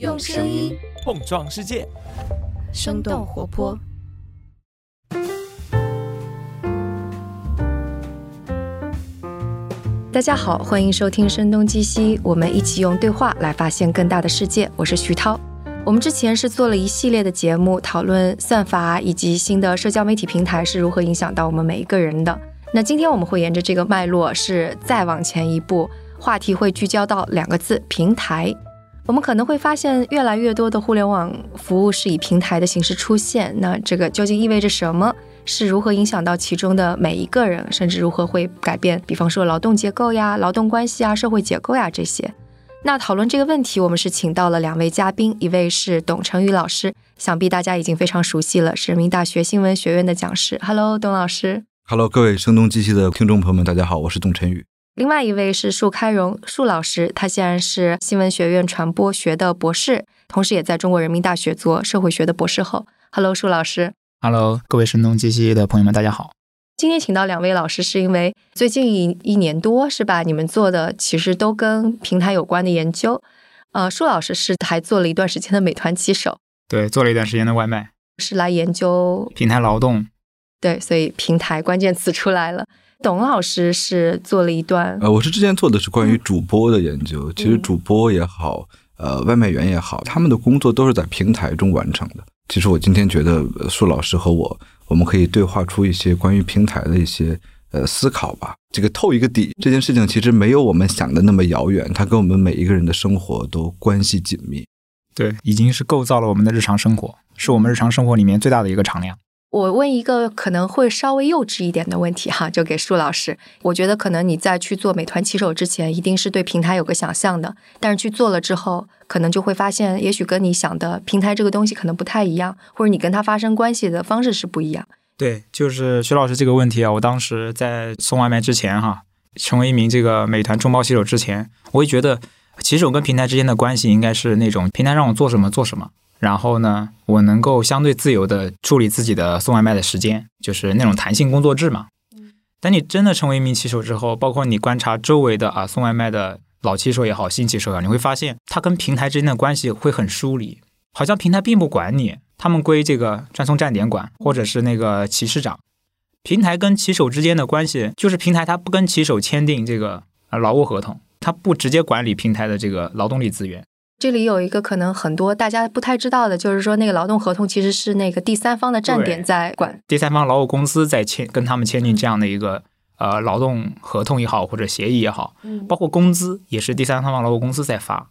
用声音碰撞世界，生动活泼。大家好，欢迎收听《声东击西》，我们一起用对话来发现更大的世界。我是徐涛。我们之前是做了一系列的节目，讨论算法以及新的社交媒体平台是如何影响到我们每一个人的。那今天我们会沿着这个脉络，是再往前一步，话题会聚焦到两个字：平台。我们可能会发现，越来越多的互联网服务是以平台的形式出现。那这个究竟意味着什么？是如何影响到其中的每一个人，甚至如何会改变，比方说劳动结构呀、劳动关系啊、社会结构呀这些。那讨论这个问题，我们是请到了两位嘉宾，一位是董成宇老师，想必大家已经非常熟悉了，是人民大学新闻学院的讲师。Hello，董老师。Hello，各位声东击西的听众朋友们，大家好，我是董晨宇。另外一位是树开荣，树老师，他现在是新闻学院传播学的博士，同时也在中国人民大学做社会学的博士后。Hello，束老师。Hello，各位声东击西的朋友们，大家好。今天请到两位老师，是因为最近一一年多是吧？你们做的其实都跟平台有关的研究。呃，树老师是还做了一段时间的美团骑手，对，做了一段时间的外卖，是来研究平台劳动。对，所以平台关键词出来了。董老师是做了一段，呃，我是之前做的是关于主播的研究。其实主播也好，呃，外卖员也好，他们的工作都是在平台中完成的。其实我今天觉得，树老师和我，我们可以对话出一些关于平台的一些呃思考吧。这个透一个底，这件事情其实没有我们想的那么遥远，它跟我们每一个人的生活都关系紧密。对，已经是构造了我们的日常生活，是我们日常生活里面最大的一个常量。我问一个可能会稍微幼稚一点的问题哈，就给舒老师。我觉得可能你在去做美团骑手之前，一定是对平台有个想象的，但是去做了之后，可能就会发现，也许跟你想的平台这个东西可能不太一样，或者你跟它发生关系的方式是不一样。对，就是徐老师这个问题啊，我当时在送外卖之前哈，成为一名这个美团众包骑手之前，我也觉得骑手跟平台之间的关系应该是那种平台让我做什么做什么。然后呢，我能够相对自由的处理自己的送外卖的时间，就是那种弹性工作制嘛。等你真的成为一名骑手之后，包括你观察周围的啊送外卖的老骑手也好，新骑手也好，你会发现他跟平台之间的关系会很疏离，好像平台并不管你，他们归这个专送站点管，或者是那个骑士长。平台跟骑手之间的关系，就是平台他不跟骑手签订这个劳务合同，他不直接管理平台的这个劳动力资源。这里有一个可能很多大家不太知道的，就是说那个劳动合同其实是那个第三方的站点在管，第三方劳务公司在签跟他们签订这样的一个呃劳动合同也好或者协议也好，包括工资也是第三方劳务公司在发，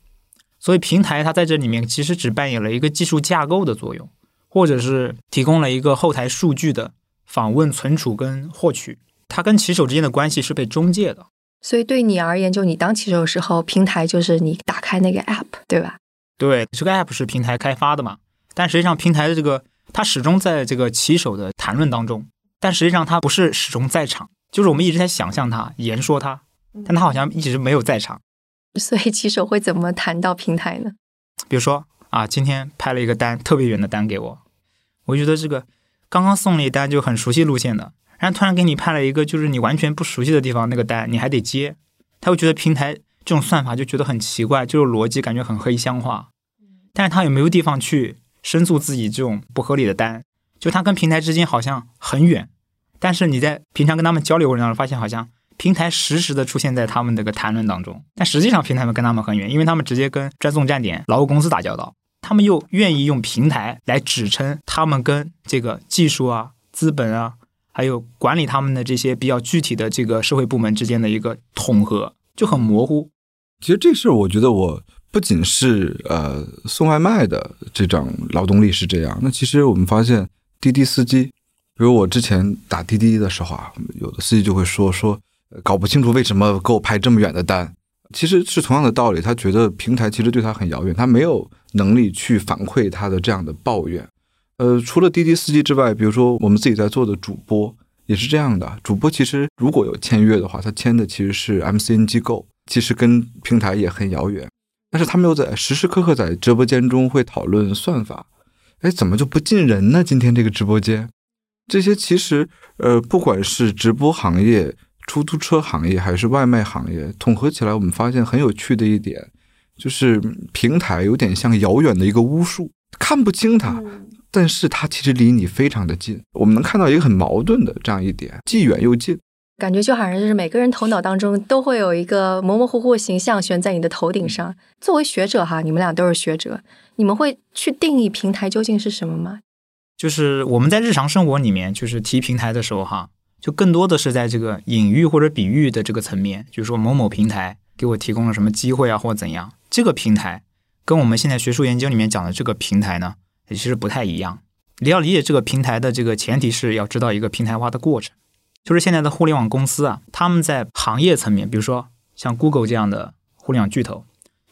所以平台它在这里面其实只扮演了一个技术架构的作用，或者是提供了一个后台数据的访问、存储跟获取，它跟骑手之间的关系是被中介的。所以对你而言，就你当骑手的时候，平台就是你打开那个 app，对吧？对，这个 app 是平台开发的嘛？但实际上，平台的这个它始终在这个骑手的谈论当中，但实际上它不是始终在场，就是我们一直在想象它、言说它，但它好像一直没有在场。所以骑手会怎么谈到平台呢？比如说啊，今天拍了一个单，特别远的单给我，我觉得这个刚刚送了一单就很熟悉路线的。然后突然给你派了一个就是你完全不熟悉的地方那个单，你还得接，他会觉得平台这种算法就觉得很奇怪，就是逻辑感觉很黑箱化。但是他有没有地方去申诉自己这种不合理的单？就他跟平台之间好像很远，但是你在平常跟他们交流过程当中发现，好像平台实时的出现在他们这个谈论当中，但实际上平台们跟他们很远，因为他们直接跟专送站点劳务公司打交道，他们又愿意用平台来指称他们跟这个技术啊、资本啊。还有管理他们的这些比较具体的这个社会部门之间的一个统合就很模糊。其实这事儿，我觉得我不仅是呃送外卖的这种劳动力是这样。那其实我们发现滴滴司机，比如我之前打滴滴的时候啊，有的司机就会说说搞不清楚为什么给我派这么远的单。其实是同样的道理，他觉得平台其实对他很遥远，他没有能力去反馈他的这样的抱怨。呃，除了滴滴司机之外，比如说我们自己在做的主播也是这样的。主播其实如果有签约的话，他签的其实是 MCN 机构，其实跟平台也很遥远。但是他们又在时时刻刻在直播间中会讨论算法。哎，怎么就不进人呢？今天这个直播间，这些其实呃，不管是直播行业、出租车行业还是外卖行业，统合起来，我们发现很有趣的一点，就是平台有点像遥远的一个巫术，看不清它，但是它其实离你非常的近。我们能看到一个很矛盾的这样一点，既远又近。感觉就好像就是每个人头脑当中都会有一个模模糊糊的形象悬在你的头顶上。作为学者哈，你们俩都是学者，你们会去定义平台究竟是什么吗？就是我们在日常生活里面，就是提平台的时候哈，就更多的是在这个隐喻或者比喻的这个层面，就是说某某平台给我提供了什么机会啊，或者怎样。这个平台跟我们现在学术研究里面讲的这个平台呢，其实不太一样。你要理解这个平台的这个前提是要知道一个平台化的过程。就是现在的互联网公司啊，他们在行业层面，比如说像 Google 这样的互联网巨头，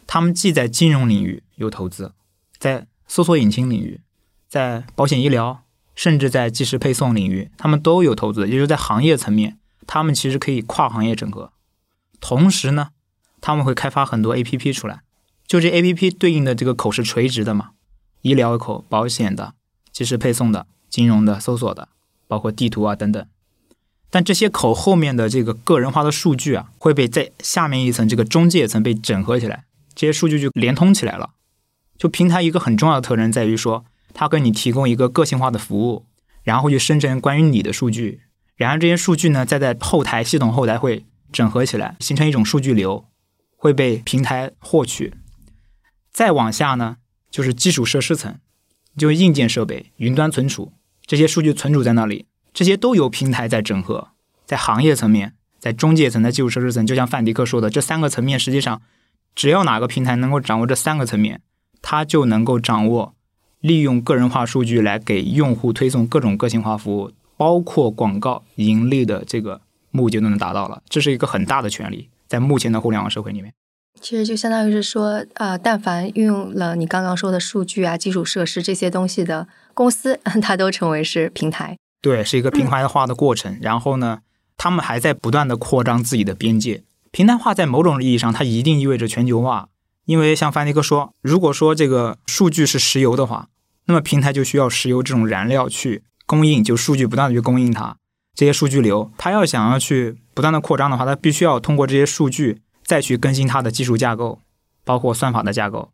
他们既在金融领域有投资，在搜索引擎领域，在保险医疗，甚至在即时配送领域，他们都有投资。也就是在行业层面，他们其实可以跨行业整合。同时呢，他们会开发很多 APP 出来，就这 APP 对应的这个口是垂直的嘛，医疗口、保险的、即时配送的、金融的、搜索的，包括地图啊等等。但这些口后面的这个个人化的数据啊，会被在下面一层这个中介层被整合起来，这些数据就连通起来了。就平台一个很重要的特征在于说，它给你提供一个个性化的服务，然后去生成关于你的数据，然后这些数据呢再在后台系统后台会整合起来，形成一种数据流，会被平台获取。再往下呢，就是基础设施层，就是硬件设备、云端存储，这些数据存储在那里。这些都由平台在整合，在行业层面，在中介层，在基础设施层，就像范迪克说的，这三个层面实际上，只要哪个平台能够掌握这三个层面，它就能够掌握利用个人化数据来给用户推送各种个性化服务，包括广告盈利的这个目的都能达到了。这是一个很大的权利，在目前的互联网社会里面，其实就相当于是说，呃，但凡运用了你刚刚说的数据啊、基础设施这些东西的公司，它都成为是平台。对，是一个平台化的过程。然后呢，他们还在不断的扩张自己的边界。平台化在某种意义上，它一定意味着全球化。因为像范迪克说，如果说这个数据是石油的话，那么平台就需要石油这种燃料去供应，就数据不断的去供应它这些数据流。它要想要去不断的扩张的话，它必须要通过这些数据再去更新它的技术架构，包括算法的架构，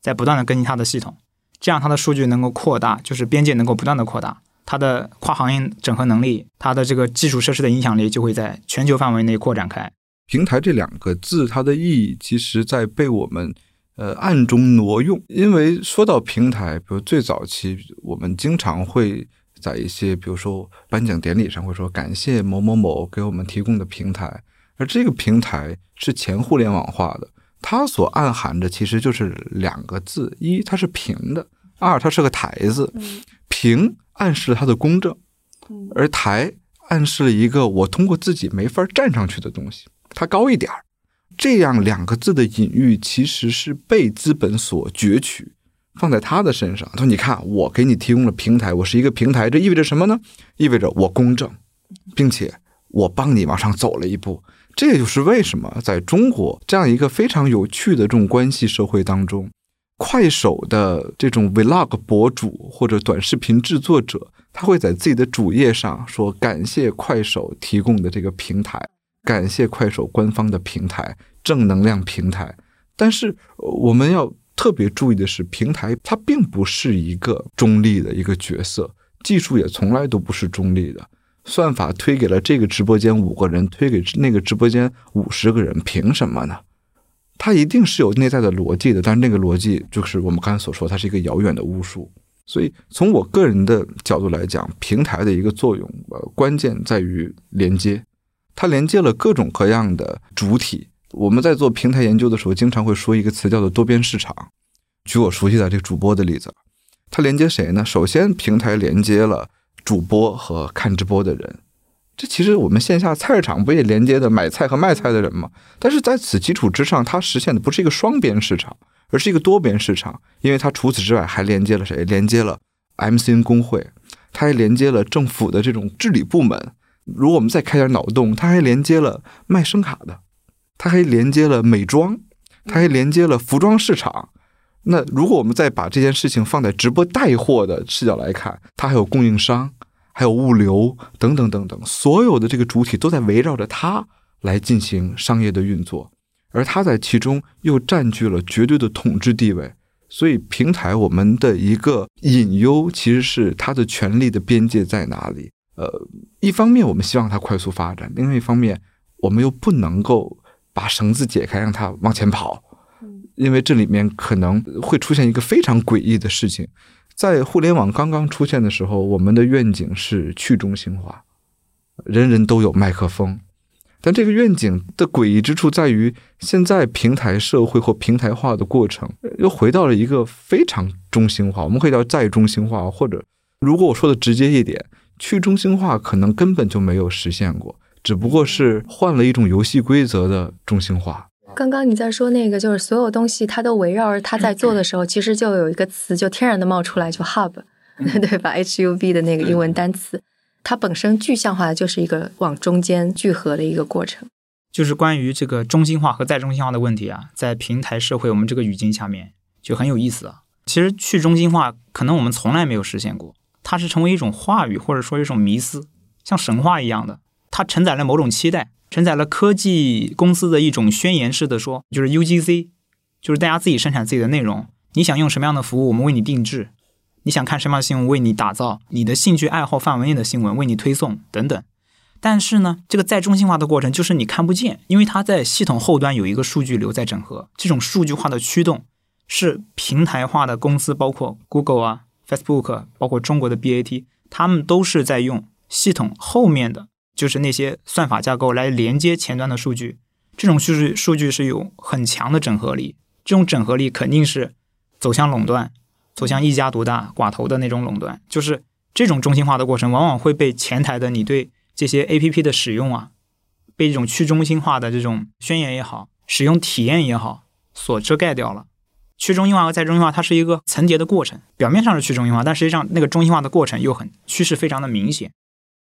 在不断的更新它的系统，这样它的数据能够扩大，就是边界能够不断的扩大。它的跨行业整合能力，它的这个基础设施的影响力就会在全球范围内扩展开。平台这两个字，它的意义其实在被我们呃暗中挪用。因为说到平台，比如最早期，我们经常会在一些比如说颁奖典礼上会说感谢某某某给我们提供的平台，而这个平台是前互联网化的，它所暗含着其实就是两个字：一它是平的，二它是个台子，平。暗示了它的公正，而台暗示了一个我通过自己没法站上去的东西，它高一点儿。这样两个字的隐喻其实是被资本所攫取，放在他的身上。他说：“你看，我给你提供了平台，我是一个平台，这意味着什么呢？意味着我公正，并且我帮你往上走了一步。这也就是为什么在中国这样一个非常有趣的这种关系社会当中。”快手的这种 vlog 博主或者短视频制作者，他会在自己的主页上说：“感谢快手提供的这个平台，感谢快手官方的平台，正能量平台。”但是我们要特别注意的是，平台它并不是一个中立的一个角色，技术也从来都不是中立的。算法推给了这个直播间五个人，推给那个直播间五十个人，凭什么呢？它一定是有内在的逻辑的，但是那个逻辑就是我们刚才所说，它是一个遥远的巫术。所以从我个人的角度来讲，平台的一个作用，呃，关键在于连接，它连接了各种各样的主体。我们在做平台研究的时候，经常会说一个词叫做多边市场。举我熟悉的这个主播的例子，它连接谁呢？首先，平台连接了主播和看直播的人。这其实我们线下菜市场不也连接的买菜和卖菜的人吗？但是在此基础之上，它实现的不是一个双边市场，而是一个多边市场，因为它除此之外还连接了谁？连接了 MCN 工会，它还连接了政府的这种治理部门。如果我们再开点脑洞，它还连接了卖声卡的，它还连接了美妆，它还连接了服装市场。那如果我们再把这件事情放在直播带货的视角来看，它还有供应商。还有物流等等等等，所有的这个主体都在围绕着它来进行商业的运作。而它在其中又占据了绝对的统治地位。所以，平台我们的一个隐忧其实是它的权力的边界在哪里？呃，一方面我们希望它快速发展，另外一方面我们又不能够把绳子解开让它往前跑，因为这里面可能会出现一个非常诡异的事情。在互联网刚刚出现的时候，我们的愿景是去中心化，人人都有麦克风。但这个愿景的诡异之处在于，现在平台社会或平台化的过程又回到了一个非常中心化。我们可以叫再中心化，或者如果我说的直接一点，去中心化可能根本就没有实现过，只不过是换了一种游戏规则的中心化。刚刚你在说那个，就是所有东西它都围绕着它在做的时候，其实就有一个词就天然的冒出来，就 hub，对吧？H U B 的那个英文单词。它本身具象化的就是一个往中间聚合的一个过程，就是关于这个中心化和再中心化的问题啊，在平台社会我们这个语境下面就很有意思啊。其实去中心化可能我们从来没有实现过，它是成为一种话语或者说一种迷思，像神话一样的，它承载了某种期待，承载了科技公司的一种宣言式的说，就是 UGC，就是大家自己生产自己的内容，你想用什么样的服务，我们为你定制。你想看什么样的新闻，为你打造你的兴趣爱好范围内的新闻，为你推送等等。但是呢，这个再中心化的过程就是你看不见，因为它在系统后端有一个数据流在整合。这种数据化的驱动是平台化的公司，包括 Google 啊、Facebook，包括中国的 BAT，他们都是在用系统后面的就是那些算法架构来连接前端的数据。这种数据数据是有很强的整合力，这种整合力肯定是走向垄断。走向一家独大、寡头的那种垄断，就是这种中心化的过程，往往会被前台的你对这些 A P P 的使用啊，被这种去中心化的这种宣言也好、使用体验也好所遮盖掉了。去中心化和再中心化，它是一个层叠的过程，表面上是去中心化，但实际上那个中心化的过程又很趋势非常的明显。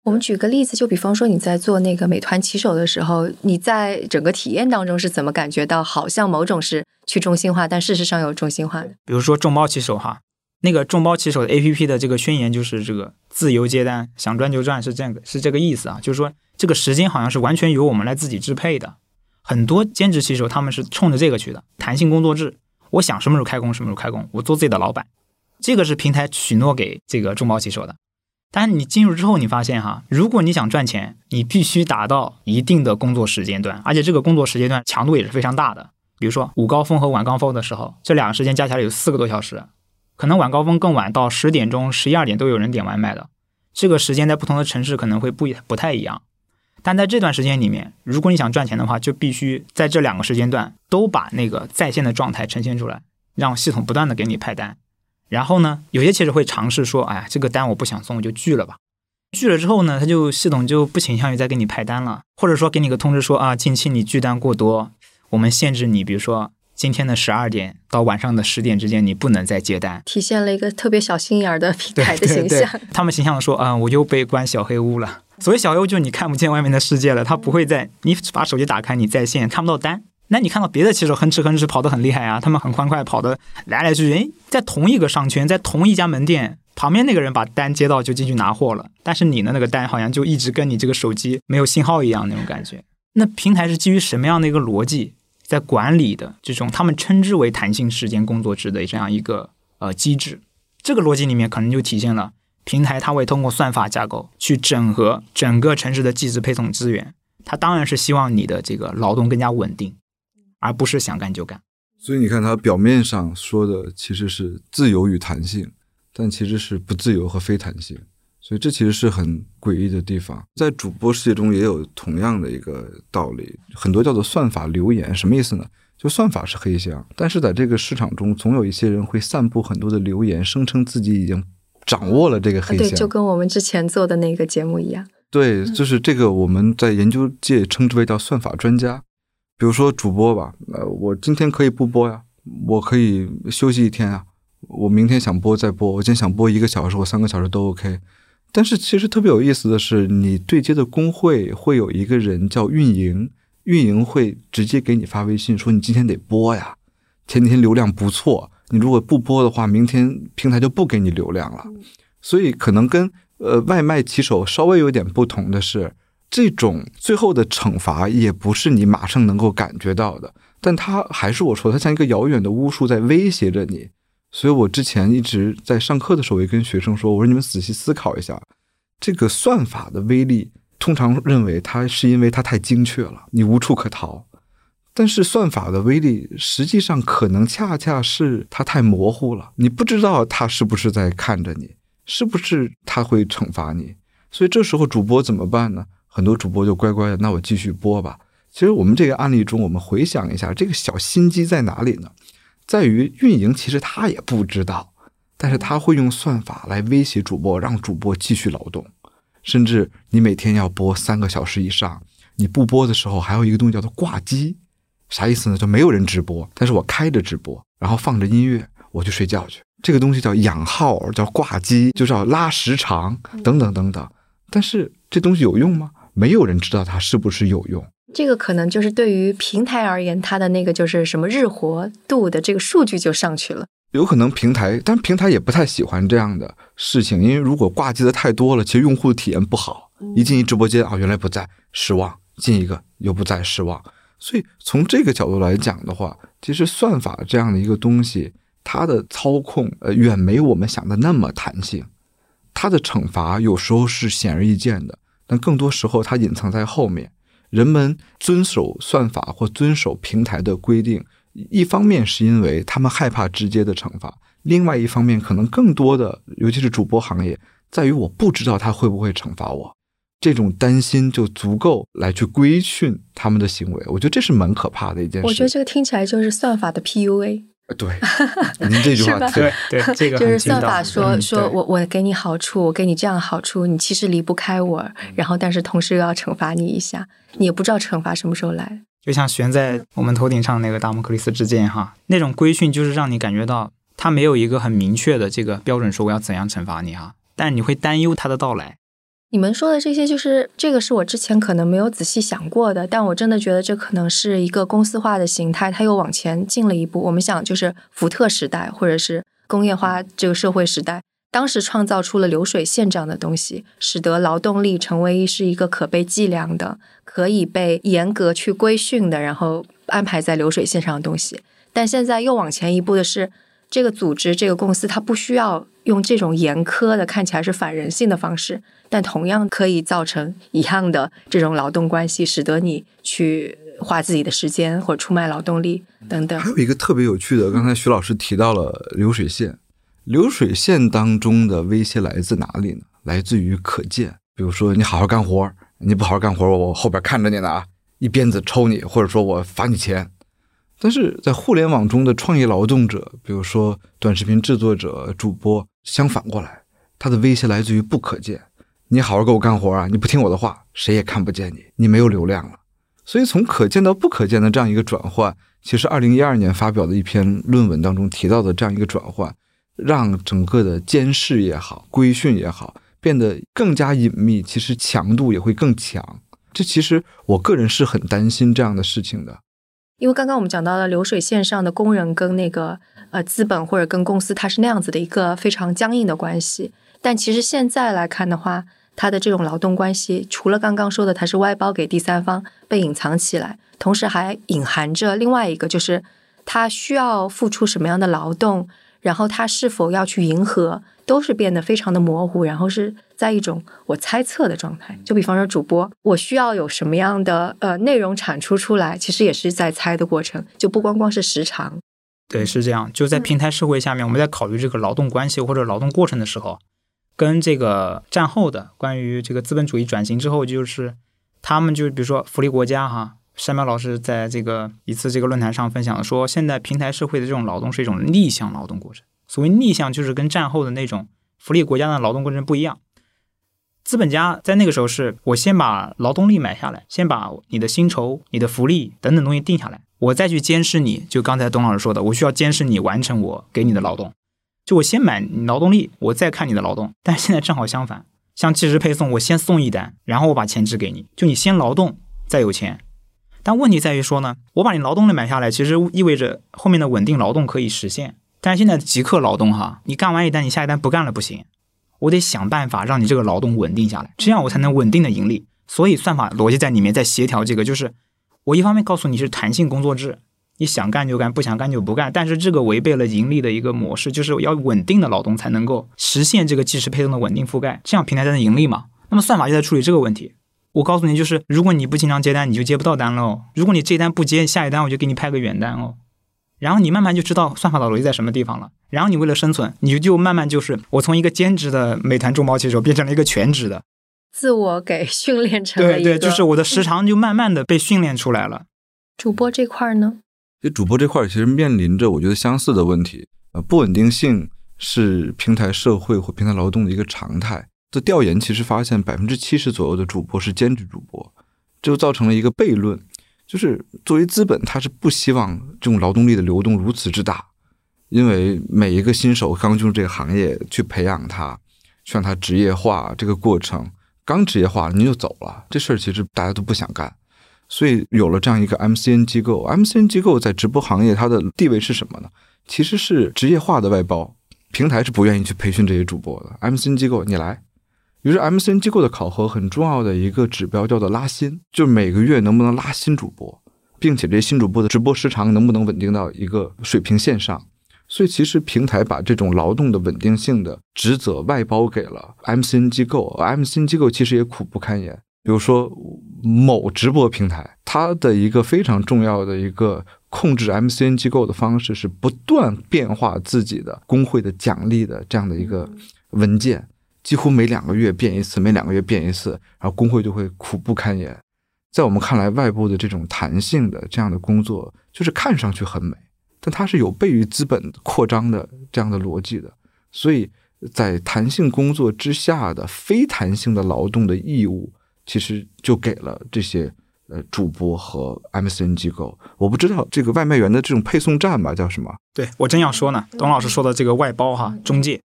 我们举个例子，就比方说你在做那个美团骑手的时候，你在整个体验当中是怎么感觉到好像某种是去中心化，但事实上有中心化的？比如说众包骑手哈，那个众包骑手的 A P P 的这个宣言就是这个自由接单，想赚就赚，是这个是这个意思啊，就是说这个时间好像是完全由我们来自己支配的。很多兼职骑手他们是冲着这个去的，弹性工作制，我想什么时候开工什么时候开工，我做自己的老板，这个是平台许诺给这个众包骑手的。但是你进入之后，你发现哈，如果你想赚钱，你必须达到一定的工作时间段，而且这个工作时间段强度也是非常大的。比如说午高峰和晚高峰的时候，这两个时间加起来有四个多小时，可能晚高峰更晚，到十点钟、十一二点都有人点外卖的。这个时间在不同的城市可能会不不太一样，但在这段时间里面，如果你想赚钱的话，就必须在这两个时间段都把那个在线的状态呈现出来，让系统不断的给你派单。然后呢，有些其实会尝试说，哎呀，这个单我不想送，我就拒了吧。拒了之后呢，他就系统就不倾向于再给你派单了，或者说给你个通知说啊，近期你拒单过多，我们限制你，比如说今天的十二点到晚上的十点之间，你不能再接单。体现了一个特别小心眼儿的平台的形象。他们形象的说啊，我又被关小黑屋了。所谓小黑屋，就是你看不见外面的世界了，他不会在你把手机打开，你在线看不到单。那你看到别的骑手哼哧哼哧跑得很厉害啊，他们很欢快，跑的来来去去，哎，在同一个商圈，在同一家门店旁边那个人把单接到就进去拿货了，但是你的那个单好像就一直跟你这个手机没有信号一样那种感觉。那平台是基于什么样的一个逻辑在管理的这种他们称之为弹性时间工作制的这样一个呃机制？这个逻辑里面可能就体现了平台它会通过算法架构去整合整个城市的计时配送资源，它当然是希望你的这个劳动更加稳定。而不是想干就干，所以你看，他表面上说的其实是自由与弹性，但其实是不自由和非弹性，所以这其实是很诡异的地方。在主播世界中也有同样的一个道理，很多叫做算法流言，什么意思呢？就算法是黑箱，但是在这个市场中，总有一些人会散布很多的流言，声称自己已经掌握了这个黑箱，对，就跟我们之前做的那个节目一样。对，就是这个我们在研究界称之为叫算法专家。比如说主播吧，呃，我今天可以不播呀，我可以休息一天啊，我明天想播再播，我今天想播一个小时或三个小时都 OK。但是其实特别有意思的是，你对接的工会会有一个人叫运营，运营会直接给你发微信说你今天得播呀，前几天流量不错，你如果不播的话，明天平台就不给你流量了。所以可能跟呃外卖骑手稍微有点不同的是。这种最后的惩罚也不是你马上能够感觉到的，但它还是我说，它像一个遥远的巫术在威胁着你。所以我之前一直在上课的时候也跟学生说，我说你们仔细思考一下，这个算法的威力，通常认为它是因为它太精确了，你无处可逃。但是算法的威力，实际上可能恰恰是它太模糊了，你不知道它是不是在看着你，是不是它会惩罚你。所以这时候主播怎么办呢？很多主播就乖乖的，那我继续播吧。其实我们这个案例中，我们回想一下，这个小心机在哪里呢？在于运营其实他也不知道，但是他会用算法来威胁主播，让主播继续劳动，甚至你每天要播三个小时以上，你不播的时候还有一个东西叫做挂机。啥意思呢？就没有人直播，但是我开着直播，然后放着音乐，我去睡觉去。这个东西叫养号，叫挂机，就是要拉时长，等等等等。但是这东西有用吗？没有人知道它是不是有用。这个可能就是对于平台而言，它的那个就是什么日活度的这个数据就上去了。有可能平台，但平台也不太喜欢这样的事情，因为如果挂机的太多了，其实用户的体验不好。一进一直播间啊，原来不在，失望；进一个又不在，失望。所以从这个角度来讲的话，其实算法这样的一个东西，它的操控呃远没有我们想的那么弹性，它的惩罚有时候是显而易见的，但更多时候它隐藏在后面。人们遵守算法或遵守平台的规定，一方面是因为他们害怕直接的惩罚，另外一方面可能更多的，尤其是主播行业，在于我不知道他会不会惩罚我。这种担心就足够来去规训他们的行为，我觉得这是蛮可怕的一件事。我觉得这个听起来就是算法的 PUA。对，您这句话对对，这个 就是算法说说我我给你好处，我给你这样好处，你其实离不开我，然后但是同时又要惩罚你一下，你也不知道惩罚什么时候来。就像悬在我们头顶上那个达摩克里斯之剑哈，那种规训就是让你感觉到他没有一个很明确的这个标准，说我要怎样惩罚你哈，但你会担忧他的到来。你们说的这些，就是这个是我之前可能没有仔细想过的，但我真的觉得这可能是一个公司化的形态，它又往前进了一步。我们想，就是福特时代或者是工业化这个社会时代，当时创造出了流水线这样的东西，使得劳动力成为是一个可被计量的、可以被严格去规训的，然后安排在流水线上的东西。但现在又往前一步的是，这个组织、这个公司，它不需要用这种严苛的、看起来是反人性的方式。但同样可以造成一样的这种劳动关系，使得你去花自己的时间或者出卖劳动力等等。还有一个特别有趣的，刚才徐老师提到了流水线，流水线当中的威胁来自哪里呢？来自于可见，比如说你好好干活，你不好好干活，我后边看着你呢啊，一鞭子抽你，或者说我罚你钱。但是在互联网中的创业劳动者，比如说短视频制作者、主播，相反过来，他的威胁来自于不可见。你好好给我干活啊！你不听我的话，谁也看不见你，你没有流量了。所以从可见到不可见的这样一个转换，其实二零一二年发表的一篇论文当中提到的这样一个转换，让整个的监视也好、规训也好变得更加隐秘，其实强度也会更强。这其实我个人是很担心这样的事情的，因为刚刚我们讲到了流水线上的工人跟那个呃资本或者跟公司，它是那样子的一个非常僵硬的关系，但其实现在来看的话。他的这种劳动关系，除了刚刚说的他是外包给第三方被隐藏起来，同时还隐含着另外一个，就是他需要付出什么样的劳动，然后他是否要去迎合，都是变得非常的模糊，然后是在一种我猜测的状态。就比方说主播，我需要有什么样的呃内容产出出来，其实也是在猜的过程，就不光光是时长。对，是这样。就在平台社会下面，我们在考虑这个劳动关系或者劳动过程的时候。跟这个战后的关于这个资本主义转型之后，就是他们就比如说福利国家哈，山苗老师在这个一次这个论坛上分享的说，现在平台社会的这种劳动是一种逆向劳动过程。所谓逆向，就是跟战后的那种福利国家的劳动过程不一样。资本家在那个时候是我先把劳动力买下来，先把你的薪酬、你的福利等等东西定下来，我再去监视你。就刚才董老师说的，我需要监视你完成我给你的劳动。就我先买你劳动力，我再看你的劳动。但是现在正好相反，像即时配送，我先送一单，然后我把钱支给你。就你先劳动，再有钱。但问题在于说呢，我把你劳动力买下来，其实意味着后面的稳定劳动可以实现。但是现在即刻劳动哈，你干完一单，你下一单不干了不行，我得想办法让你这个劳动稳定下来，这样我才能稳定的盈利。所以算法逻辑在里面在协调这个，就是我一方面告诉你是弹性工作制。你想干就干，不想干就不干。但是这个违背了盈利的一个模式，就是要稳定的劳动才能够实现这个即时配送的稳定覆盖，这样平台才能盈利嘛。那么算法就在处理这个问题。我告诉你，就是如果你不经常接单，你就接不到单喽。如果你这一单不接，下一单我就给你派个远单哦。然后你慢慢就知道算法的逻辑在什么地方了。然后你为了生存，你就慢慢就是我从一个兼职的美团众包骑手变成了一个全职的，自我给训练成了对对，就是我的时长就慢慢的被训练出来了。主播这块呢？就主播这块其实面临着我觉得相似的问题，呃，不稳定性是平台社会或平台劳动的一个常态。这调研其实发现，百分之七十左右的主播是兼职主播，这就造成了一个悖论，就是作为资本，它是不希望这种劳动力的流动如此之大，因为每一个新手刚进入这个行业，去培养他，去让他职业化，这个过程刚职业化了您就走了，这事儿其实大家都不想干，所以有了这样一个 MCN 机构，MCN 机构在直播行业它的地位是什么呢？其实是职业化的外包，平台是不愿意去培训这些主播的，MCN 机构你来。于是，MCN 机构的考核很重要的一个指标叫做拉新，就是每个月能不能拉新主播，并且这些新主播的直播时长能不能稳定到一个水平线上。所以，其实平台把这种劳动的稳定性的职责外包给了 MCN 机构，MCN 机构其实也苦不堪言。比如说，某直播平台，它的一个非常重要的一个控制 MCN 机构的方式是不断变化自己的工会的奖励的这样的一个文件。几乎每两个月变一次，每两个月变一次，然后工会就会苦不堪言。在我们看来，外部的这种弹性的这样的工作，就是看上去很美，但它是有悖于资本扩张的这样的逻辑的。所以在弹性工作之下的非弹性的劳动的义务，其实就给了这些呃主播和 MCN 机构。我不知道这个外卖员的这种配送站吧，叫什么？对我正要说呢，董老师说的这个外包哈中介。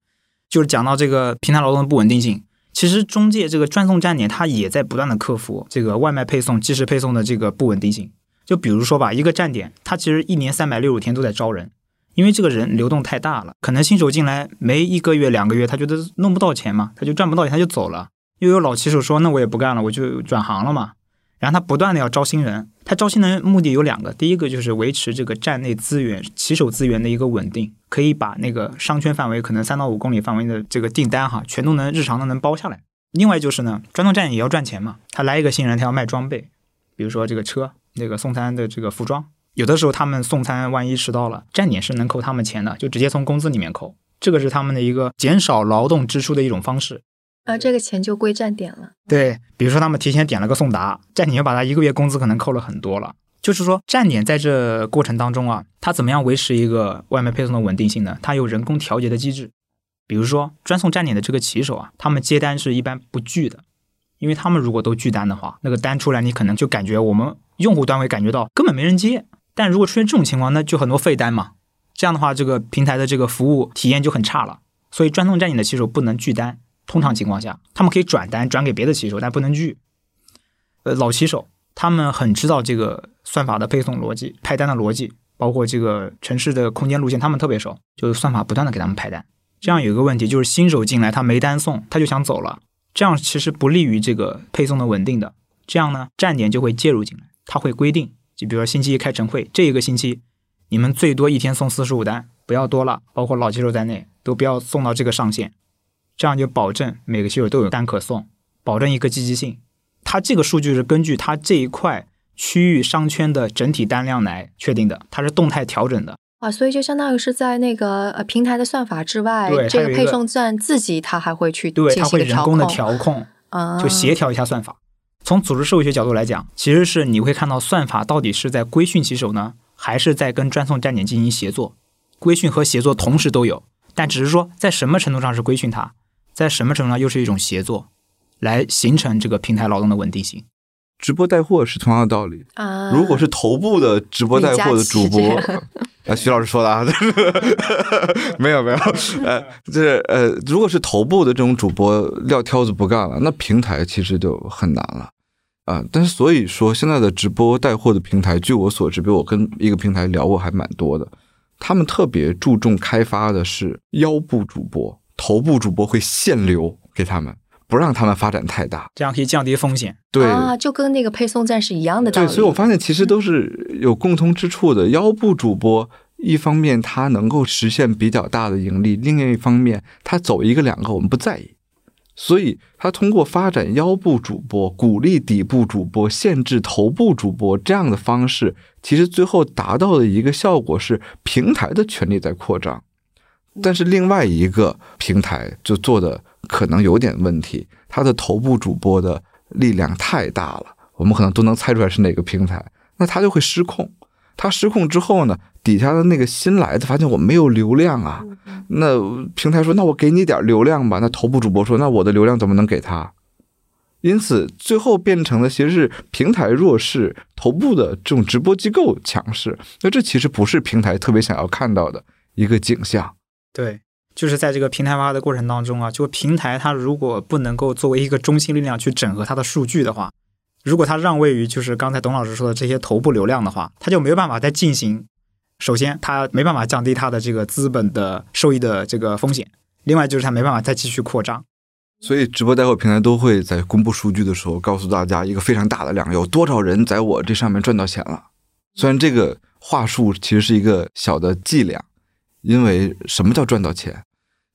就是讲到这个平台劳动的不稳定性，其实中介这个专送站点，它也在不断的克服这个外卖配送、即时配送的这个不稳定性。就比如说吧，一个站点，它其实一年三百六十五天都在招人，因为这个人流动太大了，可能新手进来没一个月、两个月，他觉得弄不到钱嘛，他就赚不到钱，他就走了。又有老骑手说，那我也不干了，我就转行了嘛。然后他不断的要招新人，他招新人目的有两个，第一个就是维持这个站内资源、骑手资源的一个稳定，可以把那个商圈范围可能三到五公里范围的这个订单哈，全都能日常的能包下来。另外就是呢，专送站也要赚钱嘛，他来一个新人，他要卖装备，比如说这个车、那个送餐的这个服装，有的时候他们送餐万一迟到了，站点是能扣他们钱的，就直接从工资里面扣，这个是他们的一个减少劳动支出的一种方式。呃，这个钱就归站点了。对，比如说他们提前点了个送达，站点就把他一个月工资可能扣了很多了。就是说，站点在这过程当中啊，他怎么样维持一个外卖配送的稳定性呢？他有人工调节的机制。比如说，专送站点的这个骑手啊，他们接单是一般不拒的，因为他们如果都拒单的话，那个单出来你可能就感觉我们用户端会感觉到根本没人接。但如果出现这种情况，那就很多废单嘛。这样的话，这个平台的这个服务体验就很差了。所以，专送站点的骑手不能拒单。通常情况下，他们可以转单转给别的骑手，但不能拒。呃，老骑手他们很知道这个算法的配送逻辑、派单的逻辑，包括这个城市的空间路线，他们特别熟。就是算法不断的给他们派单。这样有一个问题，就是新手进来他没单送，他就想走了，这样其实不利于这个配送的稳定的。这样呢，站点就会介入进来，他会规定，就比如说星期一开晨会，这一个星期你们最多一天送四十五单，不要多了，包括老骑手在内都不要送到这个上限。这样就保证每个骑手都有单可送，保证一个积极性。它这个数据是根据它这一块区域商圈的整体单量来确定的，它是动态调整的。啊，所以就相当于是在那个呃平台的算法之外，这个配送站自己它还会去对，它会人工的调控，啊就协调一下算法。从组织社会学角度来讲，其实是你会看到算法到底是在规训骑手呢，还是在跟专送站点进行协作？规训和协作同时都有，但只是说在什么程度上是规训它。在什么程度上又是一种协作，来形成这个平台劳动的稳定性？直播带货是同样的道理啊。如果是头部的直播带货的主播，啊，徐老师说的啊，没有没有，呃，就是呃，如果是头部的这种主播撂挑子不干了，那平台其实就很难了啊。但是所以说，现在的直播带货的平台，据我所知，比如我跟一个平台聊过，还蛮多的，他们特别注重开发的是腰部主播。头部主播会限流给他们，不让他们发展太大，这样可以降低风险。对啊，就跟那个配送站是一样的道对，理。所以我发现其实都是有共通之处的。腰部主播一方面他能够实现比较大的盈利，另外一方面他走一个两个我们不在意，所以他通过发展腰部主播、鼓励底部主播、限制头部主播这样的方式，其实最后达到的一个效果是平台的权利在扩张。但是另外一个平台就做的可能有点问题，它的头部主播的力量太大了，我们可能都能猜出来是哪个平台，那它就会失控。它失控之后呢，底下的那个新来的发现我没有流量啊，那平台说那我给你点流量吧，那头部主播说那我的流量怎么能给他？因此最后变成了其实是平台弱势，头部的这种直播机构强势。那这其实不是平台特别想要看到的一个景象。对，就是在这个平台化的过程当中啊，就平台它如果不能够作为一个中心力量去整合它的数据的话，如果它让位于就是刚才董老师说的这些头部流量的话，它就没有办法再进行。首先，它没办法降低它的这个资本的收益的这个风险；另外就是它没办法再继续扩张。所以，直播带货平台都会在公布数据的时候告诉大家一个非常大的量，有多少人在我这上面赚到钱了。虽然这个话术其实是一个小的伎俩，因为什么叫赚到钱？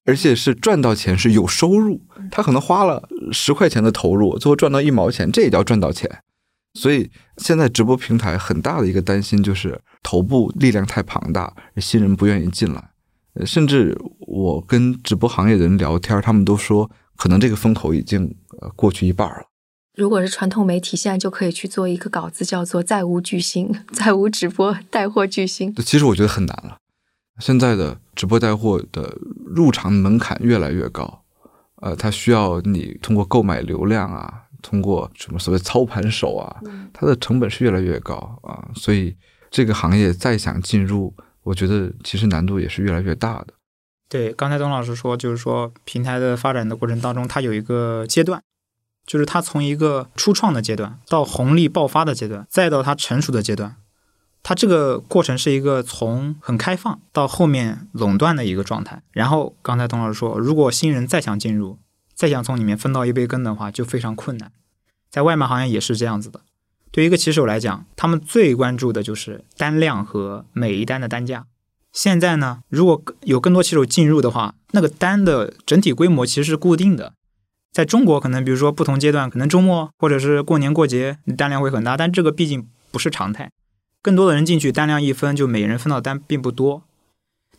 而且是赚到钱是有收入，他可能花了十块钱的投入，最后赚到一毛钱，这也叫赚到钱。所以现在直播平台很大的一个担心就是头部力量太庞大，新人不愿意进来。呃甚至我跟直播行业的人聊天，他们都说，可能这个风口已经呃过去一半了。如果是传统媒体，现在就可以去做一个稿子，叫做“再无巨星，再无直播带货巨星其实我觉得很难了。现在的直播带货的入场门槛越来越高，呃，它需要你通过购买流量啊，通过什么所谓操盘手啊，它的成本是越来越高啊，所以这个行业再想进入，我觉得其实难度也是越来越大的。对，刚才董老师说，就是说平台的发展的过程当中，它有一个阶段，就是它从一个初创的阶段到红利爆发的阶段，再到它成熟的阶段，它这个过程是一个从很开放到后面垄断的一个状态。然后刚才董老师说，如果新人再想进入，再想从里面分到一杯羹的话，就非常困难。在外卖行业也是这样子的。对于一个骑手来讲，他们最关注的就是单量和每一单的单价。现在呢，如果有更多骑手进入的话，那个单的整体规模其实是固定的。在中国，可能比如说不同阶段，可能周末或者是过年过节，单量会很大，但这个毕竟不是常态。更多的人进去，单量一分，就每人分到单并不多。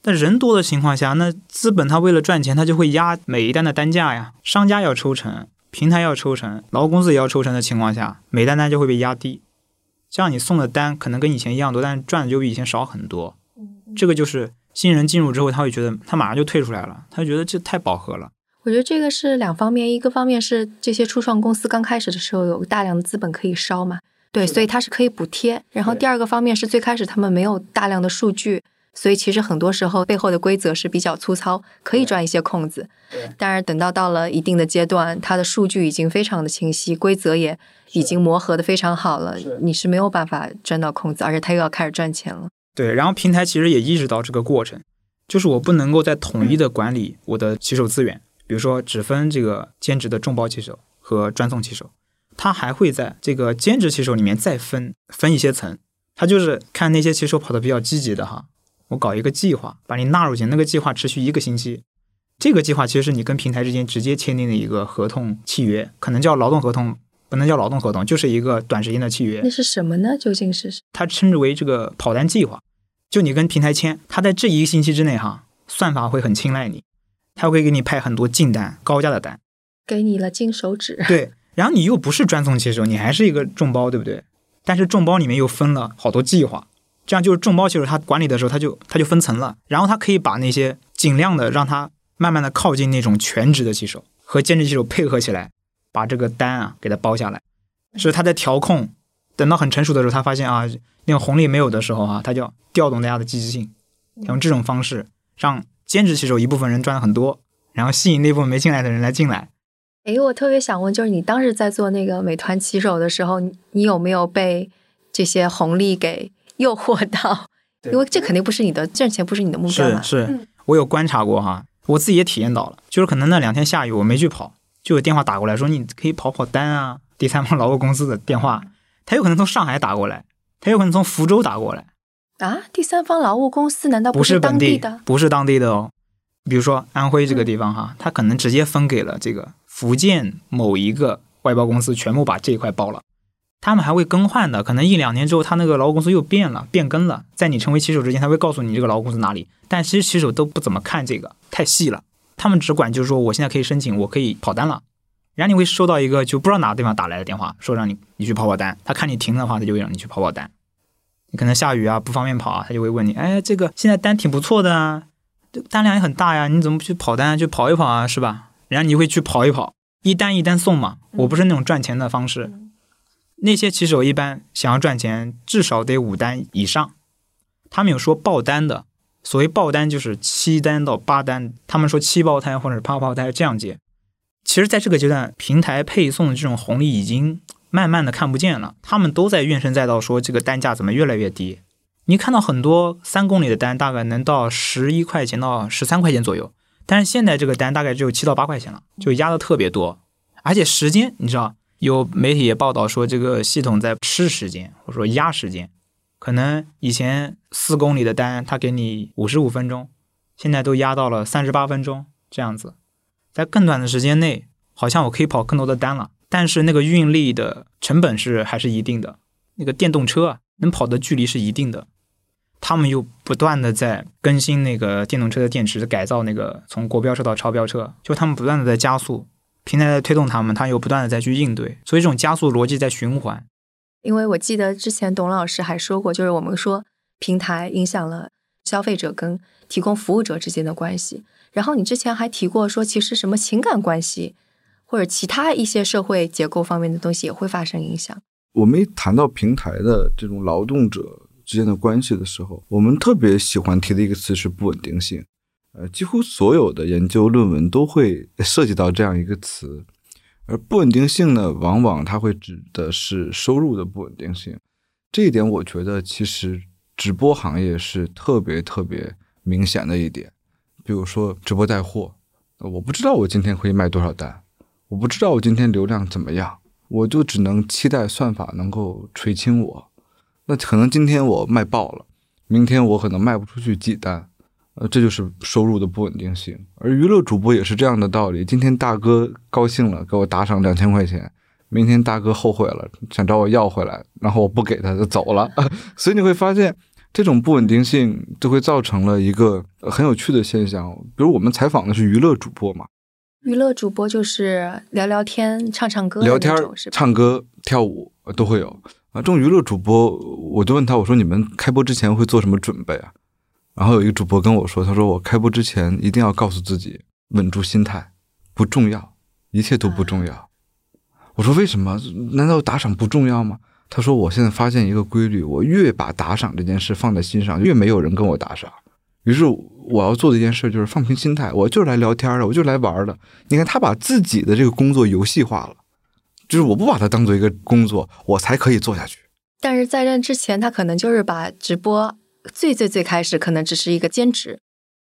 但人多的情况下，那资本他为了赚钱，他就会压每一单的单价呀，商家要抽成，平台要抽成，劳务公司也要抽成的情况下，每单单就会被压低。这样你送的单可能跟以前一样多，但是赚的就比以前少很多。这个就是新人进入之后，他会觉得他马上就退出来了，他就觉得这太饱和了。”。我觉得这个是两方面，一个方面是这些初创公司刚开始的时候有大量的资本可以烧嘛，对，所以它是可以补贴。然后第二个方面是最开始他们没有大量的数据，所以其实很多时候背后的规则是比较粗糙，可以钻一些空子对。当然，等到到了一定的阶段，它的数据已经非常的清晰，规则也已经磨合的非常好了是，你是没有办法钻到空子，而且它又要开始赚钱了。对，然后平台其实也意识到这个过程，就是我不能够再统一的管理我的骑手资源，比如说只分这个兼职的众包骑手和专送骑手，他还会在这个兼职骑手里面再分分一些层，他就是看那些骑手跑得比较积极的哈，我搞一个计划，把你纳入进那个计划，持续一个星期。这个计划其实是你跟平台之间直接签订的一个合同契约，可能叫劳动合同，不能叫劳动合同，就是一个短时间的契约那。是什么呢？究竟是它称之为这个跑单计划。就你跟平台签，他在这一个星期之内哈，算法会很青睐你，他会给你派很多进单、高价的单。给你了金手指？对，然后你又不是专送骑手，你还是一个众包，对不对？但是众包里面又分了好多计划，这样就是众包骑手他管理的时候，他就他就分层了，然后他可以把那些尽量的让他慢慢的靠近那种全职的骑手和兼职骑手配合起来，把这个单啊给他包下来。是他在调控，等到很成熟的时候，他发现啊那个红利没有的时候啊，他就调动大家的积极性，用这种方式让兼职骑手一部分人赚的很多，然后吸引那部分没进来的人来进来。诶，我特别想问，就是你当时在做那个美团骑手的时候，你你有没有被这些红利给 诱惑到？因为这肯定不是你的挣钱，不是你的目标嘛。是是，我有观察过哈，我自己也体验到了，就是可能那两天下雨我没去跑，就有电话打过来说你可以跑跑单啊，第三方 劳务公司的电话，他有可能从上海打过来，他有可能从福州打过来啊。第三方劳务公司难道不是当地的？不是当地的哦。比如说安徽这个地方哈，他可能直接分给了这个福建某一个外包公司，全部把这一块包了。他们还会更换的，可能一两年之后，他那个劳务公司又变了，变更了。在你成为骑手之前，他会告诉你这个劳务公司哪里。但其实骑手都不怎么看这个，太细了。他们只管就是说，我现在可以申请，我可以跑单了。然后你会收到一个就不知道哪个地方打来的电话，说让你你去跑跑单。他看你停的话，他就会让你去跑跑单。你可能下雨啊，不方便跑啊，他就会问你，哎，这个现在单挺不错的啊，单量也很大呀，你怎么不去跑单，去跑一跑啊，是吧？然后你会去跑一跑，一单一单送嘛。我不是那种赚钱的方式。那些骑手一般想要赚钱，至少得五单以上。他们有说爆单的。所谓爆单就是七单到八单，他们说七爆胎或者八爆胎这样接。其实，在这个阶段，平台配送的这种红利已经慢慢的看不见了。他们都在怨声载道，说这个单价怎么越来越低。你看到很多三公里的单，大概能到十一块钱到十三块钱左右，但是现在这个单大概只有七到八块钱了，就压的特别多。而且时间，你知道，有媒体也报道说，这个系统在吃时间，或者说压时间。可能以前四公里的单，他给你五十五分钟，现在都压到了三十八分钟这样子，在更短的时间内，好像我可以跑更多的单了。但是那个运力的成本是还是一定的，那个电动车啊，能跑的距离是一定的。他们又不断的在更新那个电动车的电池，改造那个从国标车到超标车，就他们不断的在加速，平台在推动他们，他又不断的在去应对，所以这种加速逻辑在循环。因为我记得之前董老师还说过，就是我们说平台影响了消费者跟提供服务者之间的关系。然后你之前还提过说，其实什么情感关系或者其他一些社会结构方面的东西也会发生影响。我们一谈到平台的这种劳动者之间的关系的时候，我们特别喜欢提的一个词是不稳定性。呃，几乎所有的研究论文都会涉及到这样一个词。而不稳定性呢，往往它会指的是收入的不稳定性。这一点，我觉得其实直播行业是特别特别明显的一点。比如说直播带货，我不知道我今天可以卖多少单，我不知道我今天流量怎么样，我就只能期待算法能够垂青我。那可能今天我卖爆了，明天我可能卖不出去几单。呃，这就是收入的不稳定性，而娱乐主播也是这样的道理。今天大哥高兴了，给我打赏两千块钱，明天大哥后悔了，想找我要回来，然后我不给他就走了。所以你会发现，这种不稳定性就会造成了一个很有趣的现象。比如我们采访的是娱乐主播嘛，娱乐主播就是聊聊天、唱唱歌，聊天、唱歌、跳舞都会有啊。这种娱乐主播，我就问他，我说你们开播之前会做什么准备啊？然后有一个主播跟我说：“他说我开播之前一定要告诉自己稳住心态，不重要，一切都不重要。”我说：“为什么？难道打赏不重要吗？”他说：“我现在发现一个规律，我越把打赏这件事放在心上，越没有人跟我打赏。于是我要做的一件事就是放平心态，我就是来聊天的，我就来玩的。你看他把自己的这个工作游戏化了，就是我不把它当做一个工作，我才可以做下去。但是在这之前，他可能就是把直播。”最最最开始可能只是一个兼职，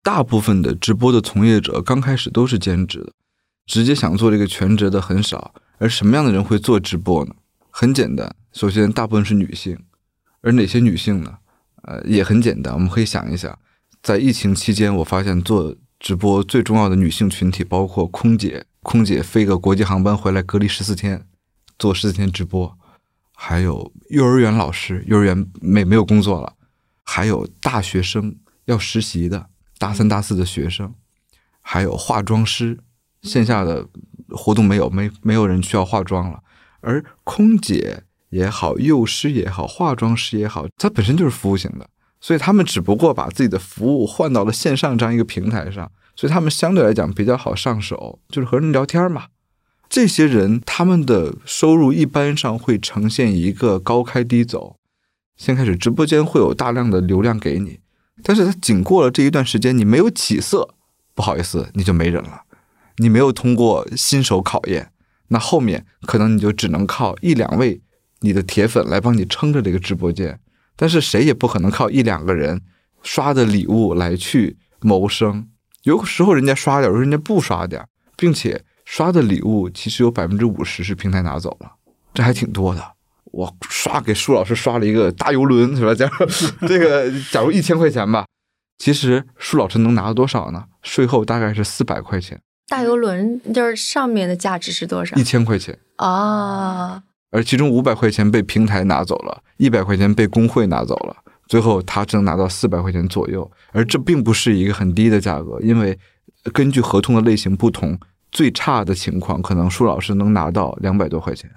大部分的直播的从业者刚开始都是兼职的，直接想做这个全职的很少。而什么样的人会做直播呢？很简单，首先大部分是女性，而哪些女性呢？呃，也很简单，我们可以想一想，在疫情期间，我发现做直播最重要的女性群体包括空姐，空姐飞个国际航班回来隔离十四天，做十四天直播，还有幼儿园老师，幼儿园没没有工作了。还有大学生要实习的大三、大四的学生，还有化妆师，线下的活动没有，没没有人需要化妆了。而空姐也好，幼师也好，化妆师也好，它本身就是服务型的，所以他们只不过把自己的服务换到了线上这样一个平台上，所以他们相对来讲比较好上手，就是和人聊天嘛。这些人他们的收入一般上会呈现一个高开低走。先开始直播间会有大量的流量给你，但是他仅过了这一段时间，你没有起色，不好意思，你就没人了。你没有通过新手考验，那后面可能你就只能靠一两位你的铁粉来帮你撑着这个直播间。但是谁也不可能靠一两个人刷的礼物来去谋生。有时候人家刷点，有时候人家不刷点，并且刷的礼物其实有百分之五十是平台拿走了，这还挺多的。我刷给舒老师刷了一个大游轮，是吧？假如 这个假如一千块钱吧，其实舒老师能拿到多少呢？税后大概是四百块钱。大游轮就是上面的价值是多少？一千块钱啊。而其中五百块钱被平台拿走了，一百块钱被工会拿走了，最后他只能拿到四百块钱左右。而这并不是一个很低的价格，因为根据合同的类型不同，最差的情况可能舒老师能拿到两百多块钱。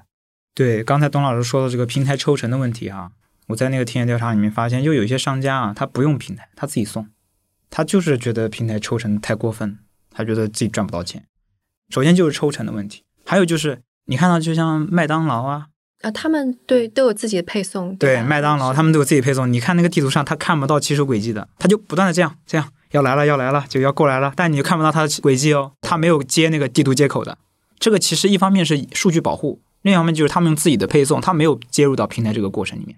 对，刚才董老师说的这个平台抽成的问题啊，我在那个体验调查里面发现，就有一些商家啊，他不用平台，他自己送，他就是觉得平台抽成太过分，他觉得自己赚不到钱。首先就是抽成的问题，还有就是你看到就像麦当劳啊，啊，他们对都有自己的配送，对，麦当劳他们都有自己配送。你看那个地图上，他看不到骑手轨迹的，他就不断的这样这样要来了要来了就要过来了，但你就看不到他的轨迹哦，他没有接那个地图接口的。这个其实一方面是数据保护。另一方面就是他们用自己的配送，他没有接入到平台这个过程里面，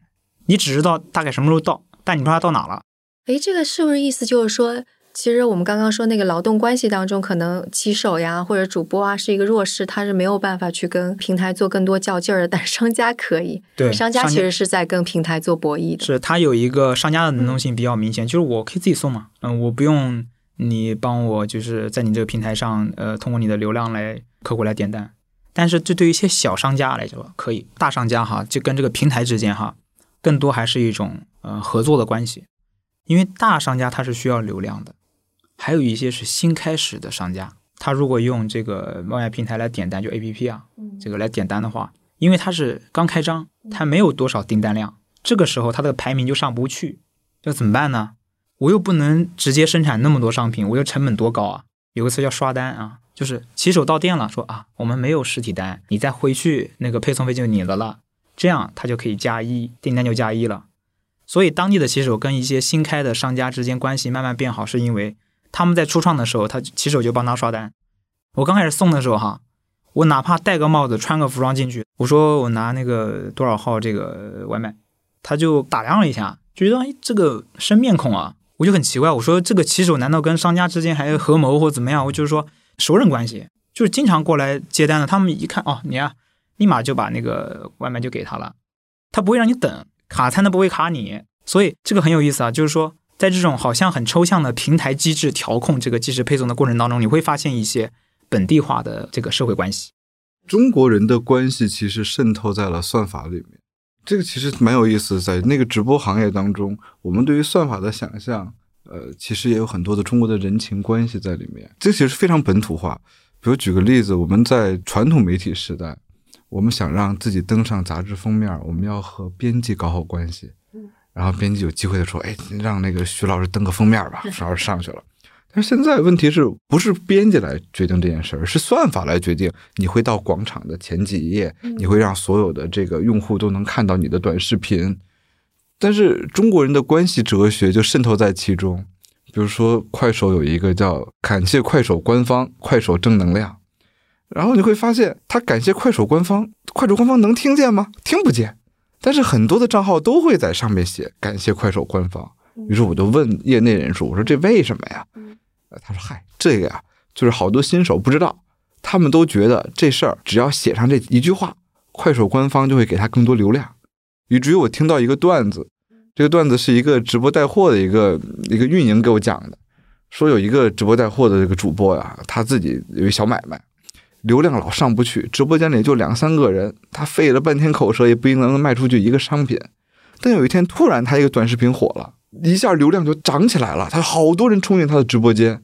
你只知道大概什么时候到，但你不知道到哪了。诶，这个是不是意思就是说，其实我们刚刚说那个劳动关系当中，可能骑手呀或者主播啊是一个弱势，他是没有办法去跟平台做更多较劲儿的，但是商家可以。对，商家其实是在跟平台做博弈的。是他有一个商家的能动性比较明显，就是我可以自己送嘛，嗯，我不用你帮我，就是在你这个平台上，呃，通过你的流量来客户来点单。但是这对于一些小商家来说可以，大商家哈就跟这个平台之间哈，更多还是一种呃合作的关系，因为大商家他是需要流量的，还有一些是新开始的商家，他如果用这个外卖平台来点单，就 A P P 啊，这个来点单的话，因为他是刚开张，他没有多少订单量，这个时候他的排名就上不去，要怎么办呢？我又不能直接生产那么多商品，我又成本多高啊？有个词叫刷单啊。就是骑手到店了，说啊，我们没有实体单，你再回去那个配送费就你的了，这样他就可以加一订单就加一了。所以当地的骑手跟一些新开的商家之间关系慢慢变好，是因为他们在初创的时候，他骑手就帮他刷单。我刚开始送的时候哈，我哪怕戴个帽子、穿个服装进去，我说我拿那个多少号这个外卖，他就打量了一下，觉得哎这个生面孔啊，我就很奇怪，我说这个骑手难道跟商家之间还合谋或怎么样？我就是说。熟人关系就是经常过来接单的，他们一看哦，你啊，立马就把那个外卖就给他了，他不会让你等，卡餐都不会卡你，所以这个很有意思啊。就是说，在这种好像很抽象的平台机制调控这个即时配送的过程当中，你会发现一些本地化的这个社会关系。中国人的关系其实渗透在了算法里面，这个其实蛮有意思。在那个直播行业当中，我们对于算法的想象。呃，其实也有很多的中国的人情关系在里面，这其实非常本土化。比如举个例子，我们在传统媒体时代，我们想让自己登上杂志封面，我们要和编辑搞好关系，然后编辑有机会的说：“哎，让那个徐老师登个封面吧。”徐老师上去了。但是现在问题是不是编辑来决定这件事儿，是算法来决定？你会到广场的前几页，你会让所有的这个用户都能看到你的短视频。但是中国人的关系哲学就渗透在其中，比如说快手有一个叫“感谢快手官方”，快手正能量，然后你会发现他感谢快手官方，快手官方能听见吗？听不见。但是很多的账号都会在上面写“感谢快手官方”，于是我就问业内人士，我说这为什么呀？他说：“嗨，这个呀，就是好多新手不知道，他们都觉得这事儿只要写上这一句话，快手官方就会给他更多流量。”以至于我听到一个段子。这个段子是一个直播带货的一个一个运营给我讲的，说有一个直播带货的这个主播呀，他自己有一小买卖，流量老上不去，直播间里就两三个人，他费了半天口舌也不一定能卖出去一个商品。但有一天突然他一个短视频火了，一下流量就涨起来了，他好多人冲进他的直播间，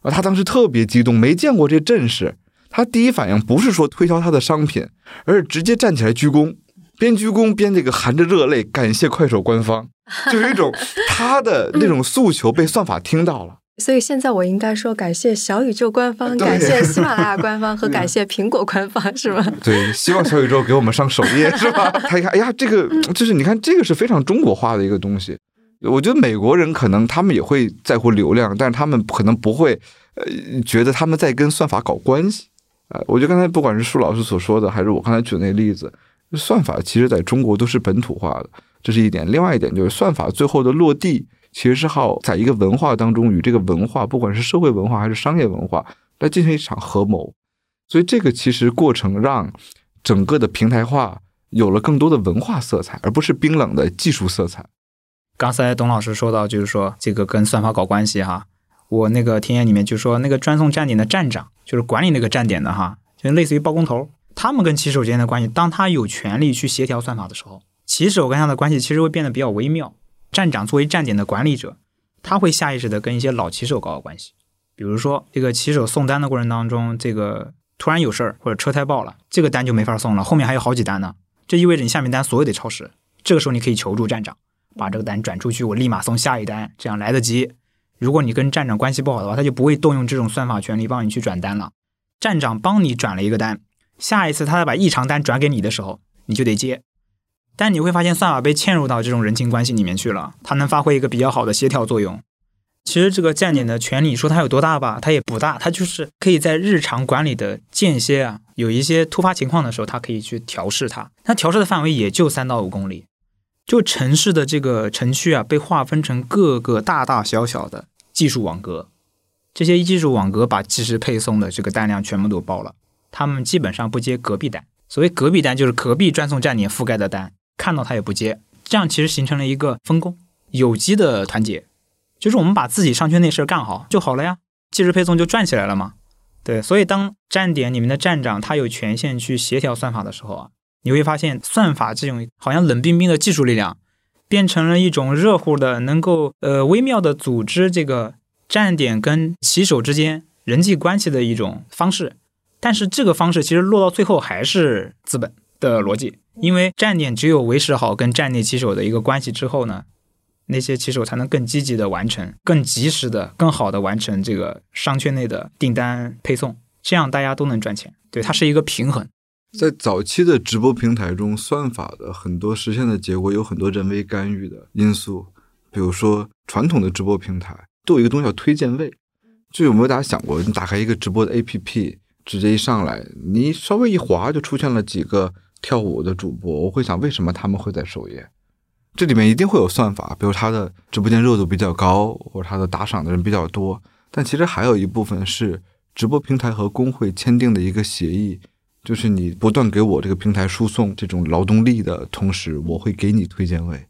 啊，他当时特别激动，没见过这阵势，他第一反应不是说推销他的商品，而是直接站起来鞠躬。边鞠躬边这个含着热泪感谢快手官方，就有一种他的那种诉求被算法听到了。所以现在我应该说感谢小宇宙官方，感谢喜马拉雅 官方和感谢苹果官方，是吗？对，希望小宇宙给我们上首页，是吧？他一看，哎呀，这个就是你看，这个是非常中国化的一个东西。我觉得美国人可能他们也会在乎流量，但是他们可能不会呃觉得他们在跟算法搞关系啊。我觉得刚才不管是舒老师所说的，还是我刚才举的那个例子。算法其实在中国都是本土化的，这是一点。另外一点就是算法最后的落地，其实是好在一个文化当中与这个文化，不管是社会文化还是商业文化，来进行一场合谋。所以这个其实过程让整个的平台化有了更多的文化色彩，而不是冰冷的技术色彩。刚才董老师说到，就是说这个跟算法搞关系哈。我那个田野里面就说，那个专送站点的站长，就是管理那个站点的哈，就类似于包工头，他们跟骑手之间的关系，当他有权利去协调算法的时候，骑手跟他的关系其实会变得比较微妙。站长作为站点的管理者，他会下意识的跟一些老骑手搞好关系。比如说，这个骑手送单的过程当中，这个突然有事儿或者车胎爆了，这个单就没法送了，后面还有好几单呢。这意味着你下面单所有得超时。这个时候你可以求助站长，把这个单转出去，我立马送下一单，这样来得及。如果你跟站长关系不好的话，他就不会动用这种算法权利帮你去转单了。站长帮你转了一个单，下一次他再把异常单转给你的时候，你就得接。但你会发现算法被嵌入到这种人情关系里面去了，它能发挥一个比较好的协调作用。其实这个站点的权利说它有多大吧，它也不大，它就是可以在日常管理的间歇啊，有一些突发情况的时候，它可以去调试它。它调试的范围也就三到五公里。就城市的这个城区啊，被划分成各个大大小小的技术网格，这些技术网格把即时配送的这个单量全部都包了，他们基本上不接隔壁单。所谓隔壁单，就是隔壁专送站点覆盖的单，看到他也不接。这样其实形成了一个分工，有机的团结，就是我们把自己商圈那事儿干好就好了呀，即时配送就转起来了嘛。对，所以当站点里面的站长他有权限去协调算法的时候啊。你会发现，算法这种好像冷冰冰的技术力量，变成了一种热乎的，能够呃微妙的组织这个站点跟骑手之间人际关系的一种方式。但是这个方式其实落到最后还是资本的逻辑，因为站点只有维持好跟站内骑手的一个关系之后呢，那些骑手才能更积极的完成、更及时的、更好的完成这个商圈内的订单配送，这样大家都能赚钱。对，它是一个平衡。在早期的直播平台中，算法的很多实现的结果有很多人为干预的因素，比如说传统的直播平台都有一个东西叫推荐位，就有没有大家想过，你打开一个直播的 APP，直接一上来，你稍微一滑就出现了几个跳舞的主播，我会想为什么他们会在首页？这里面一定会有算法，比如他的直播间热度比较高，或者他的打赏的人比较多，但其实还有一部分是直播平台和工会签订的一个协议。就是你不断给我这个平台输送这种劳动力的同时，我会给你推荐位，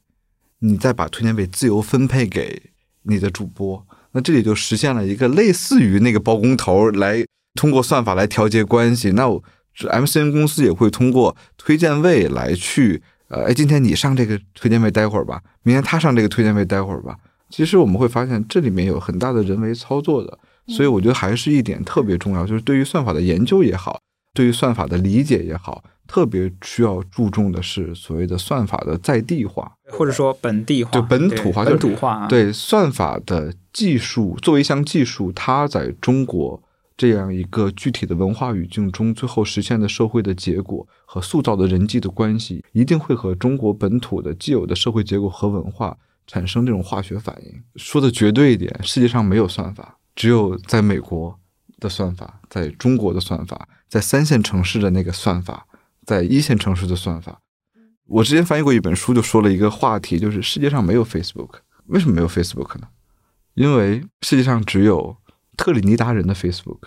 你再把推荐位自由分配给你的主播，那这里就实现了一个类似于那个包工头来通过算法来调节关系。那我 MCN 公司也会通过推荐位来去，呃，哎，今天你上这个推荐位待会儿吧，明天他上这个推荐位待会儿吧。其实我们会发现这里面有很大的人为操作的，所以我觉得还是一点特别重要，就是对于算法的研究也好。对于算法的理解也好，特别需要注重的是所谓的算法的在地化，或者说本地化，就本土化，本土化。对算法的技术作为一项技术，它在中国这样一个具体的文化语境中，最后实现的社会的结果和塑造的人际的关系，一定会和中国本土的既有的社会结构和文化产生这种化学反应。说的绝对一点，世界上没有算法，只有在美国。的算法，在中国的算法，在三线城市的那个算法，在一线城市的算法。我之前翻译过一本书，就说了一个话题，就是世界上没有 Facebook，为什么没有 Facebook 呢？因为世界上只有特立尼达人的 Facebook，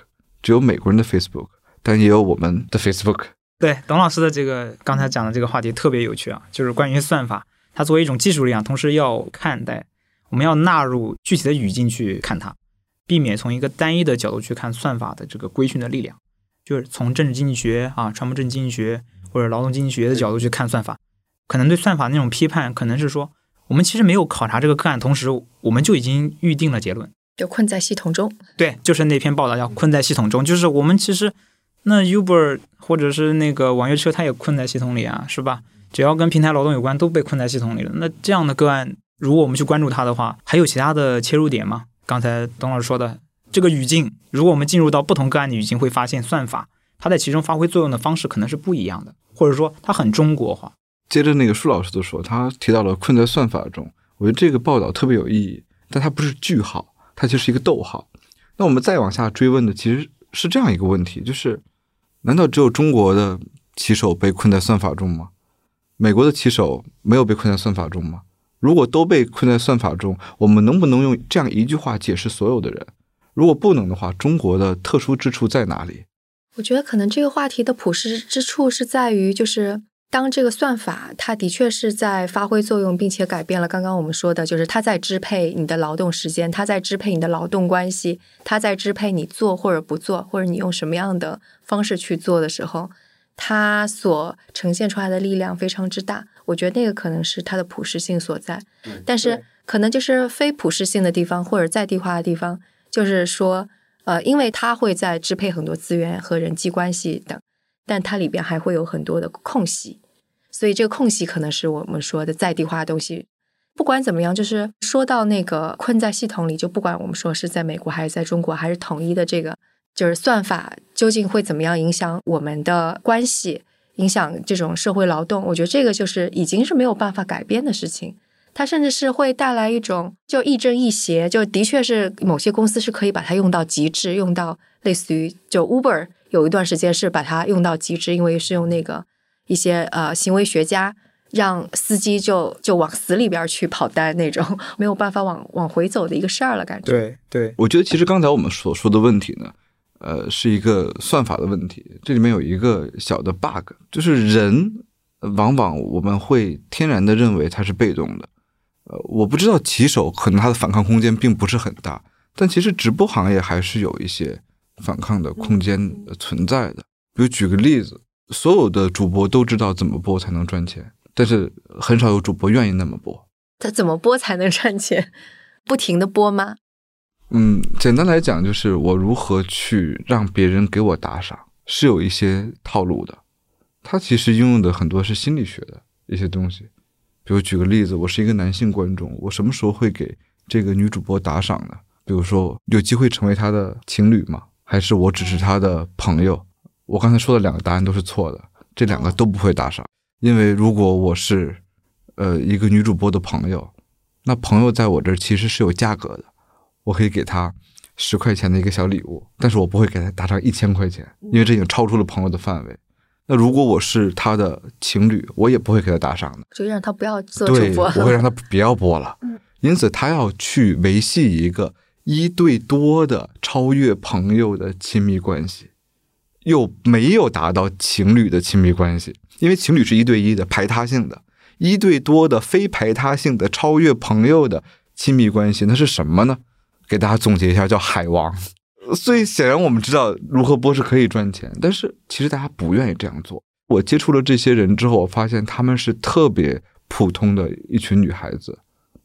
只有美国人的 Facebook，但也有我们的 Facebook。对，董老师的这个刚才讲的这个话题特别有趣啊，就是关于算法，它作为一种技术力量，同时要看待，我们要纳入具体的语境去看它。避免从一个单一的角度去看算法的这个规训的力量，就是从政治经济学啊、传播政治经济学或者劳动经济学的角度去看算法，可能对算法那种批判，可能是说我们其实没有考察这个个案，同时我们就已经预定了结论，就困在系统中。对，就是那篇报道叫“困在系统中”，就是我们其实那 Uber 或者是那个网约车，它也困在系统里啊，是吧？只要跟平台劳动有关，都被困在系统里了。那这样的个案，如果我们去关注它的话，还有其他的切入点吗？刚才董老师说的这个语境，如果我们进入到不同个案的语境，会发现算法它在其中发挥作用的方式可能是不一样的，或者说它很中国化。接着那个舒老师的说，他提到了困在算法中，我觉得这个报道特别有意义，但它不是句号，它就是一个逗号。那我们再往下追问的其实是这样一个问题，就是难道只有中国的棋手被困在算法中吗？美国的棋手没有被困在算法中吗？如果都被困在算法中，我们能不能用这样一句话解释所有的人？如果不能的话，中国的特殊之处在哪里？我觉得可能这个话题的朴实之处是在于，就是当这个算法它的确是在发挥作用，并且改变了刚刚我们说的，就是它在支配你的劳动时间，它在支配你的劳动关系，它在支配你做或者不做，或者你用什么样的方式去做的时候，它所呈现出来的力量非常之大。我觉得那个可能是它的普适性所在，但是可能就是非普适性的地方或者在地化的地方，就是说。呃，因为它会在支配很多资源和人际关系等，但它里边还会有很多的空隙，所以这个空隙可能是我们说的在地化的东西。不管怎么样，就是说到那个困在系统里，就不管我们说是在美国还是在中国，还是统一的这个，就是算法究竟会怎么样影响我们的关系，影响这种社会劳动，我觉得这个就是已经是没有办法改变的事情。它甚至是会带来一种就亦正亦邪，就的确是某些公司是可以把它用到极致，用到类似于就 Uber 有一段时间是把它用到极致，因为是用那个一些呃行为学家让司机就就往死里边去跑单那种，没有办法往往回走的一个事儿了，感觉。对对，我觉得其实刚才我们所说的问题呢，呃，是一个算法的问题，这里面有一个小的 bug，就是人往往我们会天然的认为他是被动的。呃，我不知道骑手可能他的反抗空间并不是很大，但其实直播行业还是有一些反抗的空间存在的。比如举个例子，所有的主播都知道怎么播才能赚钱，但是很少有主播愿意那么播。他怎么播才能赚钱？不停的播吗？嗯，简单来讲就是我如何去让别人给我打赏，是有一些套路的。他其实应用的很多是心理学的一些东西。比如举个例子，我是一个男性观众，我什么时候会给这个女主播打赏呢？比如说有机会成为她的情侣吗？还是我只是他的朋友？我刚才说的两个答案都是错的，这两个都不会打赏，因为如果我是呃一个女主播的朋友，那朋友在我这儿其实是有价格的，我可以给她十块钱的一个小礼物，但是我不会给她打上一千块钱，因为这已经超出了朋友的范围。那如果我是他的情侣，我也不会给他打赏的，就让他不要做主播，我会让 他不要播了。因此他要去维系一个一对多的超越朋友的亲密关系，又没有达到情侣的亲密关系，因为情侣是一对一的排他性的，一对多的非排他性的超越朋友的亲密关系，那是什么呢？给大家总结一下，叫海王。所以显然我们知道如何播是可以赚钱，但是其实大家不愿意这样做。我接触了这些人之后，我发现他们是特别普通的一群女孩子，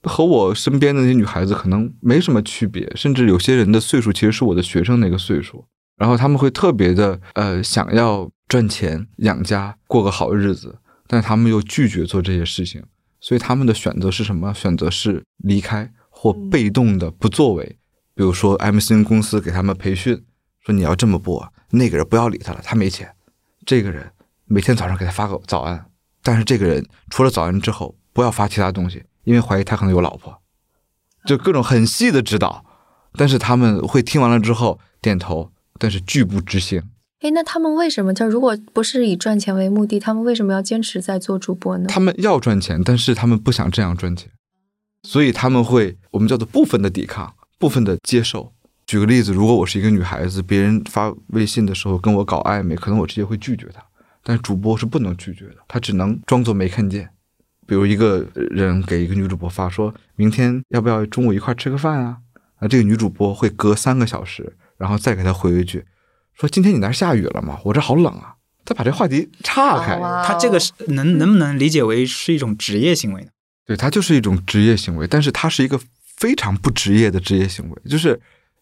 和我身边的那些女孩子可能没什么区别，甚至有些人的岁数其实是我的学生那个岁数。然后他们会特别的呃想要赚钱养家过个好日子，但他们又拒绝做这些事情，所以他们的选择是什么？选择是离开或被动的不作为。比如说，MCN 公司给他们培训，说你要这么播，那个人不要理他了，他没钱。这个人每天早上给他发个早安，但是这个人除了早安之后，不要发其他东西，因为怀疑他可能有老婆。就各种很细的指导，但是他们会听完了之后点头，但是拒不执行。哎，那他们为什么？就如果不是以赚钱为目的，他们为什么要坚持在做主播呢？他们要赚钱，但是他们不想这样赚钱，所以他们会我们叫做部分的抵抗。部分的接受。举个例子，如果我是一个女孩子，别人发微信的时候跟我搞暧昧，可能我直接会拒绝他。但是主播是不能拒绝的，他只能装作没看见。比如一个人给一个女主播发，说明天要不要中午一块吃个饭啊？啊，这个女主播会隔三个小时，然后再给他回一句，说今天你那儿下雨了吗？我这好冷啊！再把这话题岔开。他这个是能能不能理解为是一种职业行为呢？对，他就是一种职业行为，但是他是一个。非常不职业的职业行为，就是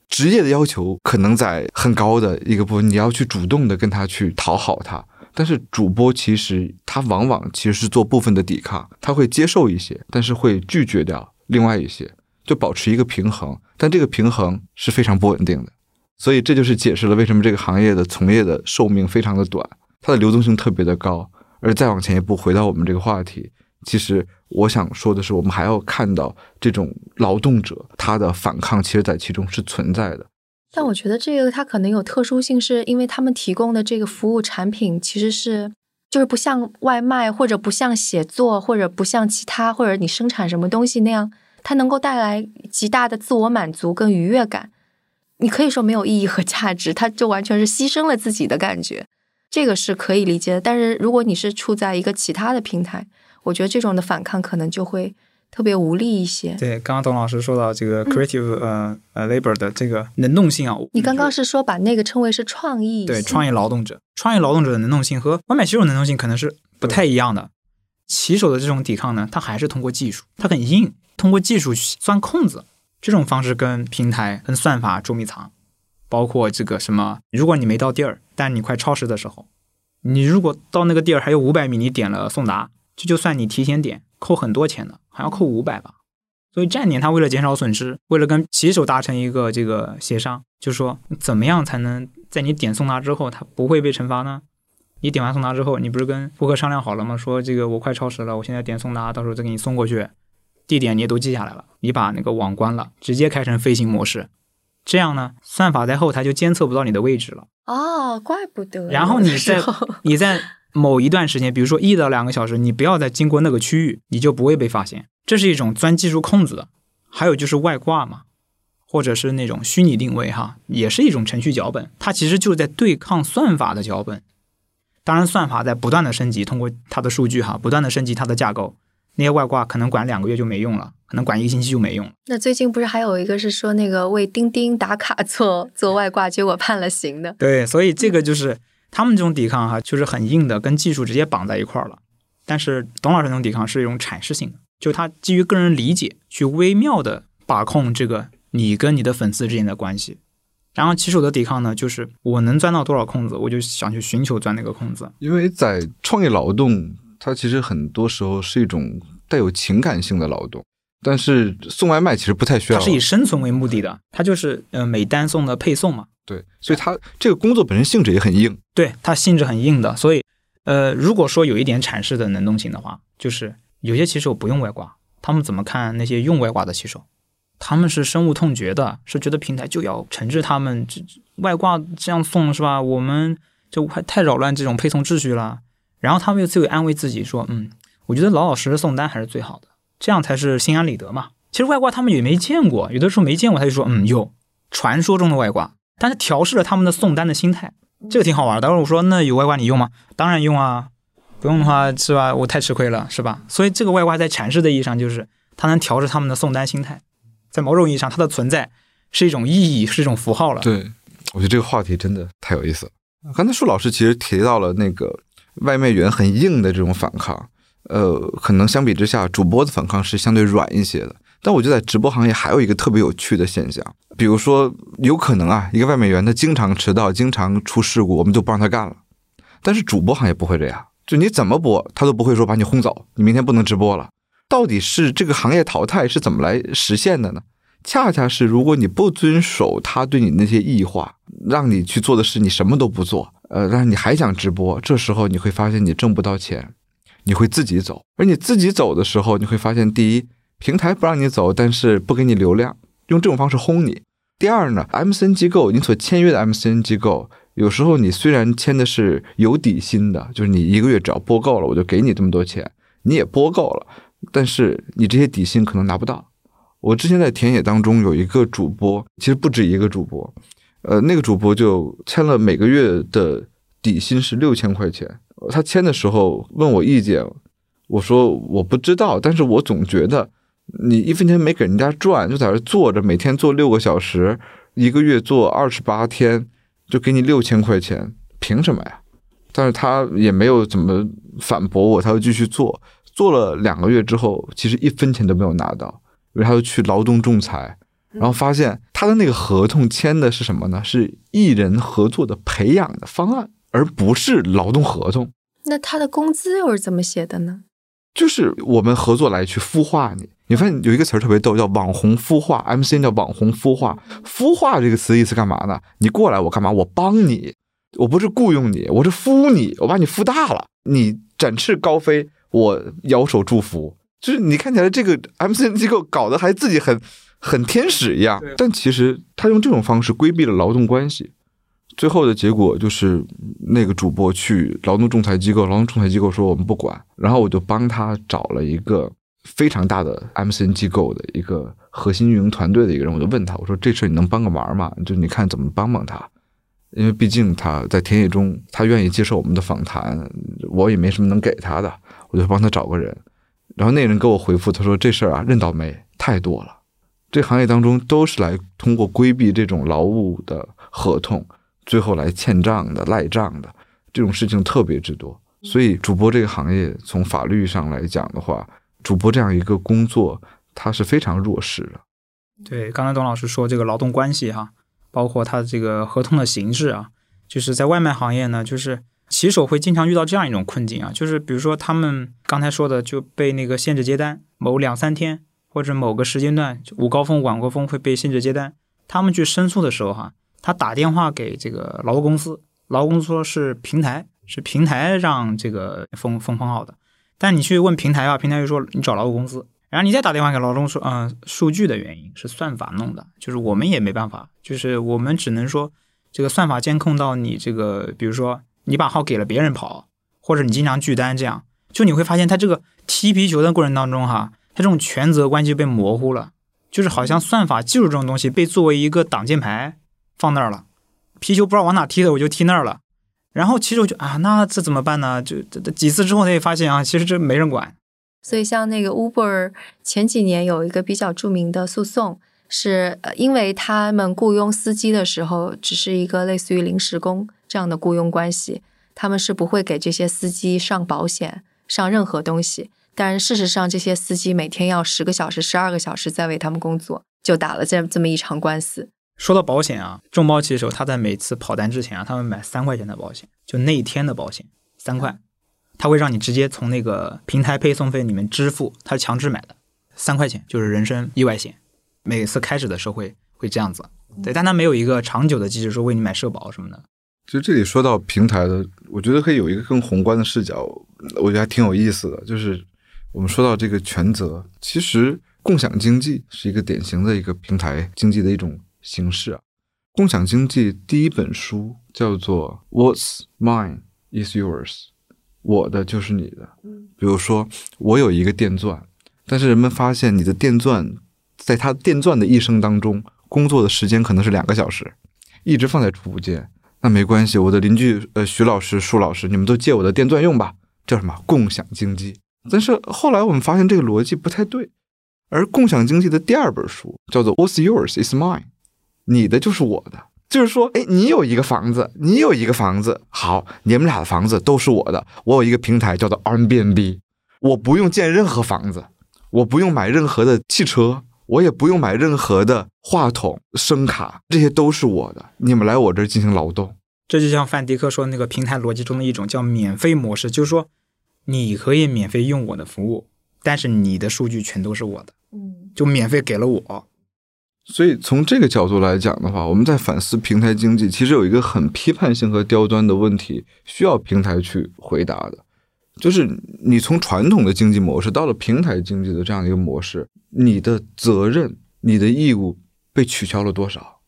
职业的要求可能在很高的一个部分，你要去主动的跟他去讨好他。但是主播其实他往往其实是做部分的抵抗，他会接受一些，但是会拒绝掉另外一些，就保持一个平衡。但这个平衡是非常不稳定的，所以这就是解释了为什么这个行业的从业的寿命非常的短，它的流动性特别的高。而再往前一步，回到我们这个话题。其实我想说的是，我们还要看到这种劳动者他的反抗，其实在其中是存在的。但我觉得这个它可能有特殊性，是因为他们提供的这个服务产品其实是就是不像外卖，或者不像写作，或者不像其他，或者你生产什么东西那样，它能够带来极大的自我满足跟愉悦感。你可以说没有意义和价值，它就完全是牺牲了自己的感觉，这个是可以理解的。但是如果你是处在一个其他的平台，我觉得这种的反抗可能就会特别无力一些。对，刚刚董老师说到这个 creative 呃呃 labor 的这个能动性啊，你刚刚是说把那个称为是创意，对，创意劳动者，创意劳动者的能动性和外卖骑手能动性可能是不太一样的。骑手的这种抵抗呢，它还是通过技术，它很硬，通过技术钻空子，这种方式跟平台、跟算法捉迷藏，包括这个什么，如果你没到地儿，但你快超时的时候，你如果到那个地儿还有五百米，你点了送达，这就算你提前点，扣很多钱的，还要扣五百吧。所以站点他为了减少损失，为了跟骑手达成一个这个协商，就是说怎么样才能在你点送达之后，他不会被惩罚呢？你点完送达之后，你不是跟顾客商量好了吗？说这个我快超时了，我现在点送达，到时候再给你送过去，地点你也都记下来了。你把那个网关了，直接开成飞行模式，这样呢，算法在后台就监测不到你的位置了。哦，怪不得。然后你在你在某一段时间，比如说一到两个小时，你不要再经过那个区域，你就不会被发现。这是一种钻技术空子的。还有就是外挂嘛，或者是那种虚拟定位哈，也是一种程序脚本，它其实就是在对抗算法的脚本。当然，算法在不断的升级，通过它的数据哈，不断的升级它的架构。那些外挂可能管两个月就没用了，可能管一个星期就没用了。那最近不是还有一个是说那个为钉钉打卡做做外挂，结果判了刑的？对，所以这个就是他们这种抵抗哈，就是很硬的，跟技术直接绑在一块儿了。但是董老师那种抵抗是一种阐释性的，就是他基于个人理解去微妙的把控这个你跟你的粉丝之间的关系。然后骑手的抵抗呢，就是我能钻到多少空子，我就想去寻求钻那个空子。因为在创业劳动，它其实很多时候是一种带有情感性的劳动，但是送外卖其实不太需要。它是以生存为目的的，它就是呃每单送的配送嘛。对，所以它这个工作本身性质也很硬。对，它性质很硬的，所以呃，如果说有一点阐释的能动性的话，就是有些骑手不用外挂，他们怎么看那些用外挂的骑手？他们是深恶痛绝的，是觉得平台就要惩治他们，这外挂这样送是吧？我们就还太扰乱这种配送秩序了。然后他们又自己安慰自己说：“嗯，我觉得老老实实送单还是最好的，这样才是心安理得嘛。”其实外挂他们也没见过，有的时候没见过，他就说：“嗯，有传说中的外挂。”但是调试了他们的送单的心态，这个挺好玩。待会儿我说：“那有外挂你用吗？”当然用啊，不用的话是吧？我太吃亏了，是吧？所以这个外挂在阐释的意义上，就是它能调制他们的送单心态。在某种意义上，它的存在是一种意义，是一种符号了。对，我觉得这个话题真的太有意思了。刚才舒老师其实提到了那个外卖员很硬的这种反抗，呃，可能相比之下，主播的反抗是相对软一些的。但我觉得在直播行业还有一个特别有趣的现象，比如说，有可能啊，一个外卖员他经常迟到，经常出事故，我们就不让他干了。但是主播行业不会这样，就你怎么播，他都不会说把你轰走，你明天不能直播了。到底是这个行业淘汰是怎么来实现的呢？恰恰是如果你不遵守他对你那些异化，让你去做的事，你什么都不做，呃，但是你还想直播，这时候你会发现你挣不到钱，你会自己走。而你自己走的时候，你会发现，第一，平台不让你走，但是不给你流量，用这种方式轰你；第二呢，MCN 机构，你所签约的 MCN 机构，有时候你虽然签的是有底薪的，就是你一个月只要播够了，我就给你这么多钱，你也播够了。但是你这些底薪可能拿不到。我之前在田野当中有一个主播，其实不止一个主播，呃，那个主播就签了每个月的底薪是六千块钱。他签的时候问我意见，我说我不知道，但是我总觉得你一分钱没给人家赚，就在这坐着，每天坐六个小时，一个月做二十八天，就给你六千块钱，凭什么呀？但是他也没有怎么反驳我，他就继续做。做了两个月之后，其实一分钱都没有拿到，因为他就去劳动仲裁，然后发现他的那个合同签的是什么呢？是艺人合作的培养的方案，而不是劳动合同。那他的工资又是怎么写的呢？就是我们合作来去孵化你。你发现有一个词儿特别逗，叫网红孵化，MCN 叫网红孵化。孵化这个词意思干嘛呢？你过来我干嘛？我帮你，我不是雇佣你，我是孵你，我把你孵大了，你展翅高飞。我摇手祝福，就是你看起来这个 MCN 机构搞得还自己很很天使一样，但其实他用这种方式规避了劳动关系，最后的结果就是那个主播去劳动仲裁机构，劳动仲裁机构说我们不管，然后我就帮他找了一个非常大的 MCN 机构的一个核心运营团队的一个人，我就问他，我说这事你能帮个忙吗？就你看怎么帮帮他，因为毕竟他在田野中，他愿意接受我们的访谈，我也没什么能给他的，我就帮他找个人。然后那人给我回复，他说这事儿啊认倒霉太多了，这行业当中都是来通过规避这种劳务的合同，最后来欠账的、赖账的这种事情特别之多。所以主播这个行业从法律上来讲的话，主播这样一个工作，它是非常弱势的。对，刚才董老师说这个劳动关系哈，包括他这个合同的形式啊，就是在外卖行业呢，就是骑手会经常遇到这样一种困境啊，就是比如说他们刚才说的就被那个限制接单，某两三天或者某个时间段午高峰、晚高峰会被限制接单，他们去申诉的时候哈，他打电话给这个劳务公司，劳务公司说是平台，是平台让这个封封封号的，但你去问平台啊，平台就说你找劳务公司。然后你再打电话给劳动说，嗯，数据的原因是算法弄的，就是我们也没办法，就是我们只能说这个算法监控到你这个，比如说你把号给了别人跑，或者你经常拒单，这样就你会发现他这个踢皮球的过程当中哈，他这种权责关系被模糊了，就是好像算法技术这种东西被作为一个挡箭牌放那儿了，皮球不知道往哪踢的我就踢那儿了，然后其实我就啊，那这怎么办呢？就这这几次之后他也发现啊，其实这没人管。所以，像那个 Uber 前几年有一个比较著名的诉讼，是，因为他们雇佣司机的时候只是一个类似于临时工这样的雇佣关系，他们是不会给这些司机上保险、上任何东西。但事实上，这些司机每天要十个小时、十二个小时在为他们工作，就打了这这么一场官司。说到保险啊，众包骑手他在每次跑单之前啊，他会买三块钱的保险，就那一天的保险三块。他会让你直接从那个平台配送费里面支付，他是强制买的，三块钱就是人身意外险。每次开始的时候会会这样子，对，但他没有一个长久的机制说为你买社保什么的。其实这里说到平台的，我觉得可以有一个更宏观的视角，我觉得还挺有意思的。就是我们说到这个权责，其实共享经济是一个典型的一个平台经济的一种形式啊。共享经济第一本书叫做《What's Mine Is Yours》。我的就是你的，比如说我有一个电钻，但是人们发现你的电钻，在它电钻的一生当中，工作的时间可能是两个小时，一直放在储物间。那没关系，我的邻居呃徐老师、舒老师，你们都借我的电钻用吧，叫什么共享经济？但是后来我们发现这个逻辑不太对，而共享经济的第二本书叫做 What's Yours Is Mine，你的就是我的。就是说，哎，你有一个房子，你有一个房子，好，你们俩的房子都是我的。我有一个平台叫做 Airbnb，我不用建任何房子，我不用买任何的汽车，我也不用买任何的话筒、声卡，这些都是我的。你们来我这儿进行劳动，这就像范迪克说那个平台逻辑中的一种叫免费模式，就是说，你可以免费用我的服务，但是你的数据全都是我的，嗯，就免费给了我。所以从这个角度来讲的话，我们在反思平台经济，其实有一个很批判性和刁钻的问题，需要平台去回答的，就是你从传统的经济模式到了平台经济的这样一个模式，你的责任、你的义务被取消了多少？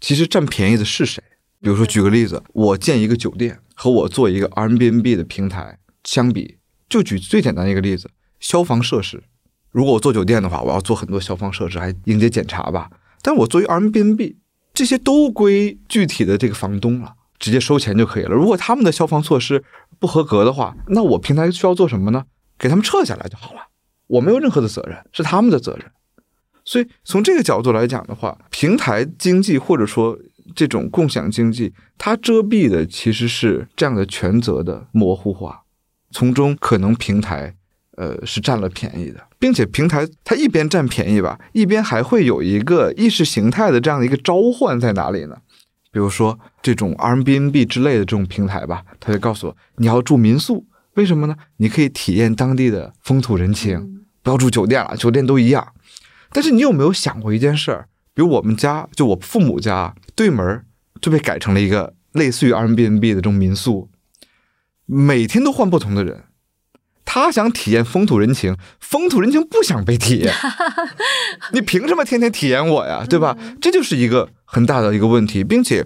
其实占便宜的是谁？比如说举个例子，我建一个酒店和我做一个 Airbnb 的平台相比，就举最简单一个例子，消防设施。如果我做酒店的话，我要做很多消防设施，还迎接检查吧。但我作为 Airbnb，这些都归具体的这个房东了，直接收钱就可以了。如果他们的消防措施不合格的话，那我平台需要做什么呢？给他们撤下来就好了，我没有任何的责任，是他们的责任。所以从这个角度来讲的话，平台经济或者说这种共享经济，它遮蔽的其实是这样的权责的模糊化，从中可能平台。呃，是占了便宜的，并且平台它一边占便宜吧，一边还会有一个意识形态的这样的一个召唤在哪里呢？比如说这种 Airbnb 之类的这种平台吧，它就告诉我你要住民宿，为什么呢？你可以体验当地的风土人情，不要住酒店了，酒店都一样。但是你有没有想过一件事儿？比如我们家就我父母家对门就被改成了一个类似于 Airbnb 的这种民宿，每天都换不同的人。他想体验风土人情，风土人情不想被体验，你凭什么天天体验我呀？对吧？这就是一个很大的一个问题，并且，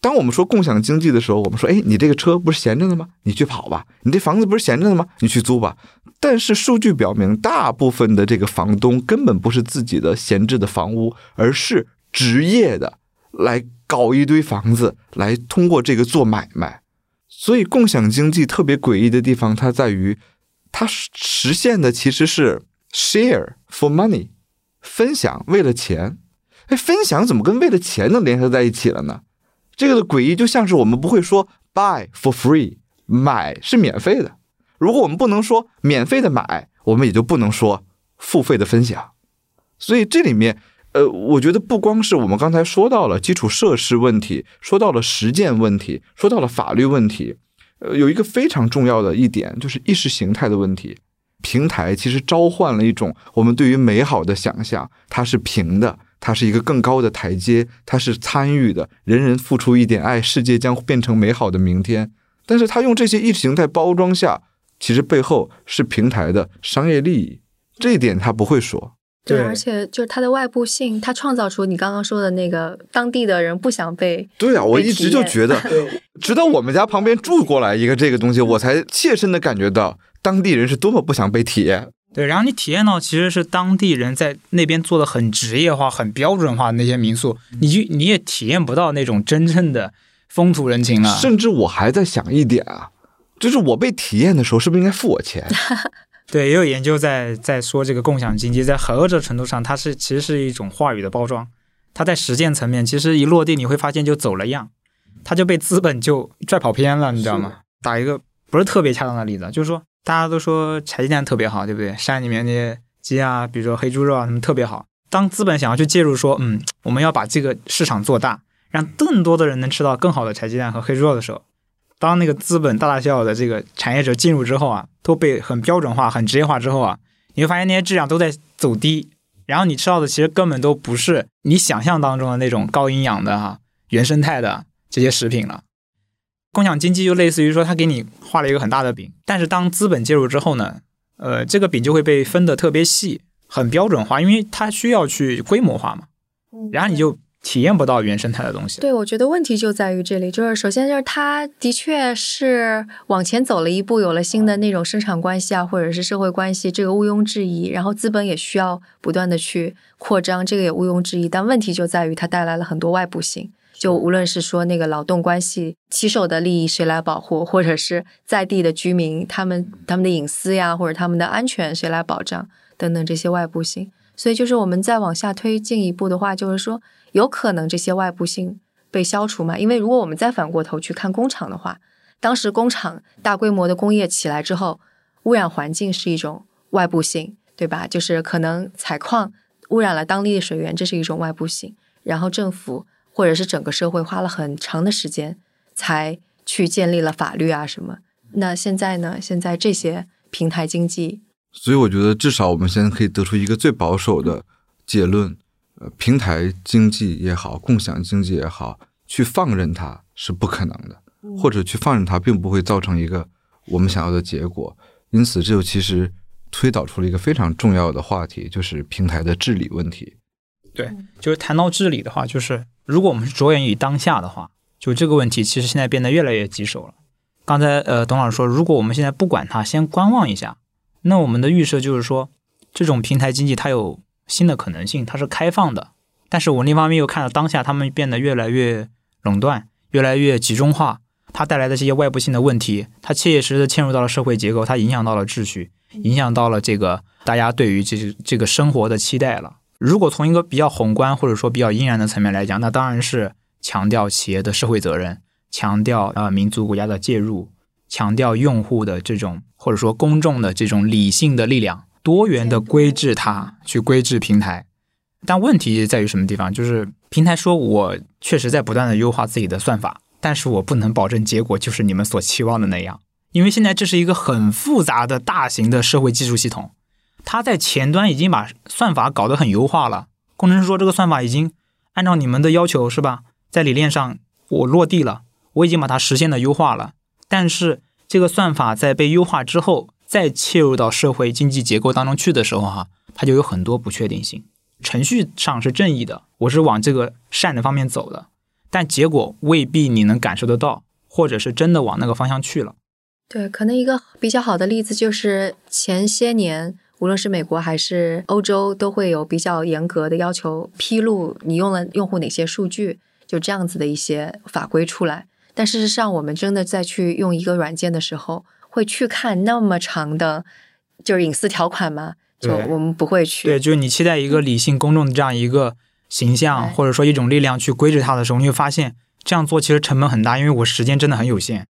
当我们说共享经济的时候，我们说，哎，你这个车不是闲着的吗？你去跑吧。你这房子不是闲着的吗？你去租吧。但是数据表明，大部分的这个房东根本不是自己的闲置的房屋，而是职业的来搞一堆房子，来通过这个做买卖。所以，共享经济特别诡异的地方，它在于它实现的其实是 share for money，分享为了钱。哎，分享怎么跟为了钱能联合在一起了呢？这个的诡异就像是我们不会说 buy for free，买是免费的。如果我们不能说免费的买，我们也就不能说付费的分享。所以这里面，呃，我觉得不光是我们刚才说到了基础设施问题，说到了实践问题，说到了法律问题，呃，有一个非常重要的一点就是意识形态的问题。平台其实召唤了一种我们对于美好的想象，它是平的。它是一个更高的台阶，它是参与的，人人付出一点爱，世界将变成美好的明天。但是他用这些意识形态包装下，其实背后是平台的商业利益，这一点他不会说。对，而且就是它的外部性，它创造出你刚刚说的那个当地的人不想被。对啊，我一直就觉得，直到我们家旁边住过来一个这个东西，我才切身的感觉到当地人是多么不想被体验。对，然后你体验到其实是当地人在那边做的很职业化、很标准化的那些民宿，你就你也体验不到那种真正的风土人情了。甚至我还在想一点啊，就是我被体验的时候，是不是应该付我钱？对，也有研究在在说这个共享经济在很大程度上，它是其实是一种话语的包装。它在实践层面，其实一落地你会发现就走了样，它就被资本就拽跑偏了，你知道吗？打一个不是特别恰当的例子，就是说。大家都说柴鸡蛋特别好，对不对？山里面那些鸡啊，比如说黑猪肉啊，什么特别好。当资本想要去介入，说嗯，我们要把这个市场做大，让更多的人能吃到更好的柴鸡蛋和黑猪肉的时候，当那个资本大大小小的这个产业者进入之后啊，都被很标准化、很职业化之后啊，你会发现那些质量都在走低，然后你吃到的其实根本都不是你想象当中的那种高营养的哈、原生态的这些食品了。共享经济就类似于说，他给你画了一个很大的饼，但是当资本介入之后呢，呃，这个饼就会被分得特别细，很标准化，因为它需要去规模化嘛，然后你就体验不到原生态的东西。对，我觉得问题就在于这里，就是首先就是它的确是往前走了一步，有了新的那种生产关系啊，或者是社会关系，这个毋庸置疑。然后资本也需要不断的去扩张，这个也毋庸置疑。但问题就在于它带来了很多外部性。就无论是说那个劳动关系骑手的利益谁来保护，或者是在地的居民他们他们的隐私呀，或者他们的安全谁来保障等等这些外部性，所以就是我们再往下推进一步的话，就是说有可能这些外部性被消除嘛？因为如果我们再反过头去看工厂的话，当时工厂大规模的工业起来之后，污染环境是一种外部性，对吧？就是可能采矿污染了当地的水源，这是一种外部性，然后政府。或者是整个社会花了很长的时间才去建立了法律啊什么？那现在呢？现在这些平台经济，所以我觉得至少我们现在可以得出一个最保守的结论：呃，平台经济也好，共享经济也好，去放任它是不可能的，或者去放任它并不会造成一个我们想要的结果。因此，这就其实推导出了一个非常重要的话题，就是平台的治理问题。对，就是谈到治理的话，就是如果我们是着眼于当下的话，就这个问题其实现在变得越来越棘手了。刚才呃，董老师说，如果我们现在不管它，先观望一下，那我们的预设就是说，这种平台经济它有新的可能性，它是开放的。但是我另一方面又看到当下他们变得越来越垄断，越来越集中化，它带来的这些外部性的问题，它切切实实嵌入到了社会结构，它影响到了秩序，影响到了这个大家对于这这个生活的期待了。如果从一个比较宏观或者说比较阴然的层面来讲，那当然是强调企业的社会责任，强调呃民族国家的介入，强调用户的这种或者说公众的这种理性的力量，多元的规制它，去规制平台。但问题在于什么地方？就是平台说我确实在不断的优化自己的算法，但是我不能保证结果就是你们所期望的那样，因为现在这是一个很复杂的大型的社会技术系统。它在前端已经把算法搞得很优化了。工程师说，这个算法已经按照你们的要求，是吧？在理念上我落地了，我已经把它实现了优化了。但是这个算法在被优化之后，再切入到社会经济结构当中去的时候，哈，它就有很多不确定性。程序上是正义的，我是往这个善的方面走的，但结果未必你能感受得到，或者是真的往那个方向去了。对，可能一个比较好的例子就是前些年，无论是美国还是欧洲，都会有比较严格的要求披露你用了用户哪些数据，就这样子的一些法规出来。但事实上，我们真的在去用一个软件的时候，会去看那么长的，就是隐私条款吗？就我们不会去。对，就是你期待一个理性公众的这样一个形象，或者说一种力量去规制它的时候，你会发现这样做其实成本很大，因为我时间真的很有限，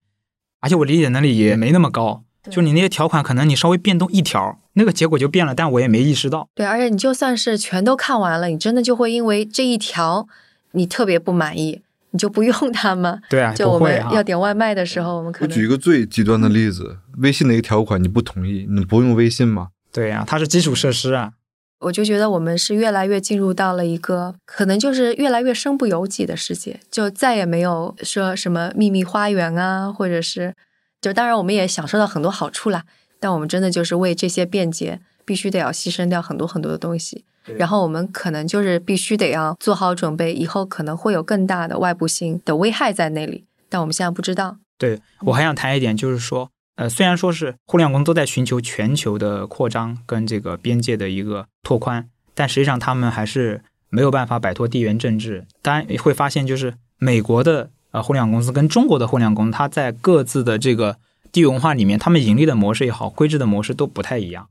而且我理解能力也没那么高。就你那些条款，可能你稍微变动一条，那个结果就变了，但我也没意识到。对，而且你就算是全都看完了，你真的就会因为这一条你特别不满意。你就不用它吗？对啊，就我们要点外卖的时候，我们可能我举一个最极端的例子，微信的一个条款你不同意，你不用微信吗？对呀，它是基础设施啊。我就觉得我们是越来越进入到了一个可能就是越来越身不由己的世界，就再也没有说什么秘密花园啊，或者是就当然我们也享受到很多好处啦，但我们真的就是为这些便捷，必须得要牺牲掉很多很多的东西。然后我们可能就是必须得要做好准备，以后可能会有更大的外部性的危害在那里，但我们现在不知道。对我还想谈一点，就是说，呃，虽然说是互联网公司都在寻求全球的扩张跟这个边界的一个拓宽，但实际上他们还是没有办法摆脱地缘政治。当然会发现，就是美国的呃互联网公司跟中国的互联网公司，它在各自的这个地域文化里面，他们盈利的模式也好，规制的模式都不太一样。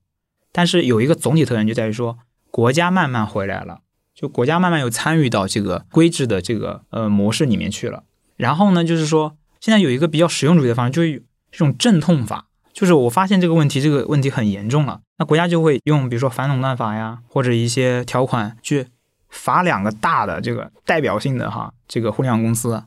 但是有一个总体特征就在于说。国家慢慢回来了，就国家慢慢又参与到这个规制的这个呃模式里面去了。然后呢，就是说现在有一个比较实用主义的方式，就是这种阵痛法。就是我发现这个问题，这个问题很严重了，那国家就会用比如说反垄断法呀，或者一些条款去罚两个大的这个代表性的哈这个互联网公司，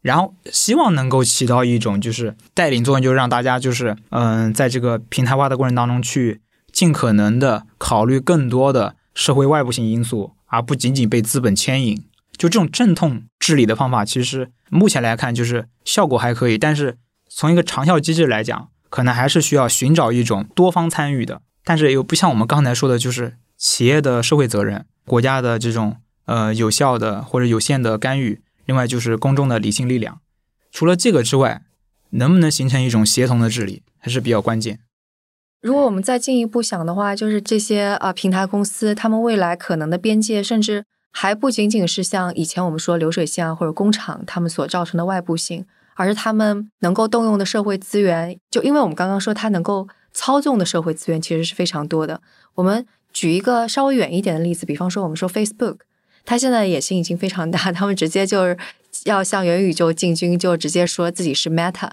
然后希望能够起到一种就是带领作用，就是让大家就是嗯在这个平台化的过程当中去尽可能的考虑更多的。社会外部性因素，而不仅仅被资本牵引，就这种阵痛治理的方法，其实目前来看就是效果还可以。但是从一个长效机制来讲，可能还是需要寻找一种多方参与的，但是又不像我们刚才说的，就是企业的社会责任、国家的这种呃有效的或者有限的干预，另外就是公众的理性力量。除了这个之外，能不能形成一种协同的治理，还是比较关键。如果我们再进一步想的话，就是这些啊平台公司，他们未来可能的边界，甚至还不仅仅是像以前我们说流水线啊或者工厂他们所造成的外部性，而是他们能够动用的社会资源。就因为我们刚刚说，它能够操纵的社会资源其实是非常多的。我们举一个稍微远一点的例子，比方说我们说 Facebook，它现在野心已经非常大，他们直接就是要向元宇宙进军，就直接说自己是 Meta。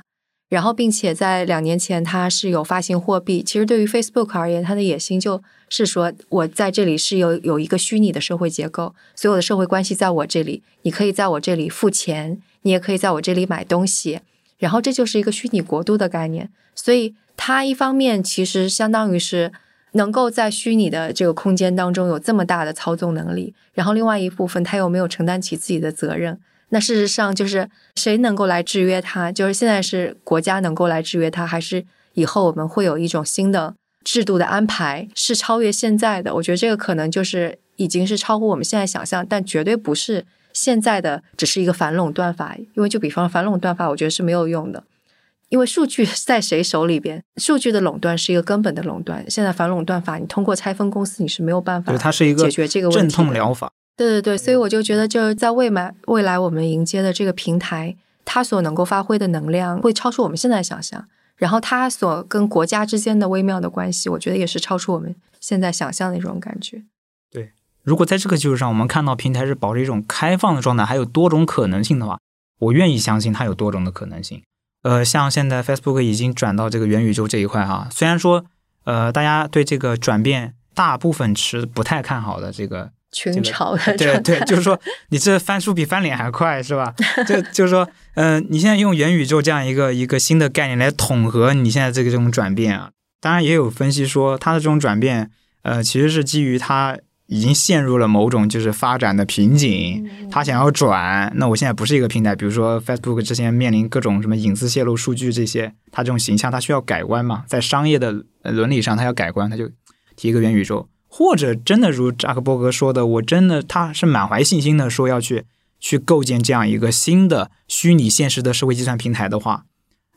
然后，并且在两年前，它是有发行货币。其实对于 Facebook 而言，它的野心就是说，我在这里是有有一个虚拟的社会结构，所有的社会关系在我这里，你可以在我这里付钱，你也可以在我这里买东西。然后这就是一个虚拟国度的概念。所以它一方面其实相当于是能够在虚拟的这个空间当中有这么大的操纵能力，然后另外一部分它又没有承担起自己的责任。那事实上，就是谁能够来制约它？就是现在是国家能够来制约它，还是以后我们会有一种新的制度的安排，是超越现在的？我觉得这个可能就是已经是超乎我们现在想象，但绝对不是现在的，只是一个反垄断法。因为就比方反垄断法，我觉得是没有用的，因为数据在谁手里边，数据的垄断是一个根本的垄断。现在反垄断法，你通过拆分公司，你是没有办法，它是一个解决这个问题。阵痛疗法。对对对，所以我就觉得，就是在未来未来我们迎接的这个平台，它所能够发挥的能量会超出我们现在想象。然后它所跟国家之间的微妙的关系，我觉得也是超出我们现在想象的一种感觉。对，如果在这个基础上，我们看到平台是保持一种开放的状态，还有多种可能性的话，我愿意相信它有多种的可能性。呃，像现在 Facebook 已经转到这个元宇宙这一块哈，虽然说呃大家对这个转变大部分持不太看好的这个。群嘲的对对，就是说你这翻书比翻脸还快，是吧？就就是说，嗯，你现在用元宇宙这样一个一个新的概念来统合你现在这个这种转变啊，当然也有分析说它的这种转变，呃，其实是基于它已经陷入了某种就是发展的瓶颈，它想要转。那我现在不是一个平台，比如说 Facebook 之前面临各种什么隐私泄露、数据这些，它这种形象它需要改观嘛，在商业的伦理上它要改观，它就提一个元宇宙。或者真的如扎克伯格说的，我真的他是满怀信心的说要去去构建这样一个新的虚拟现实的社会计算平台的话，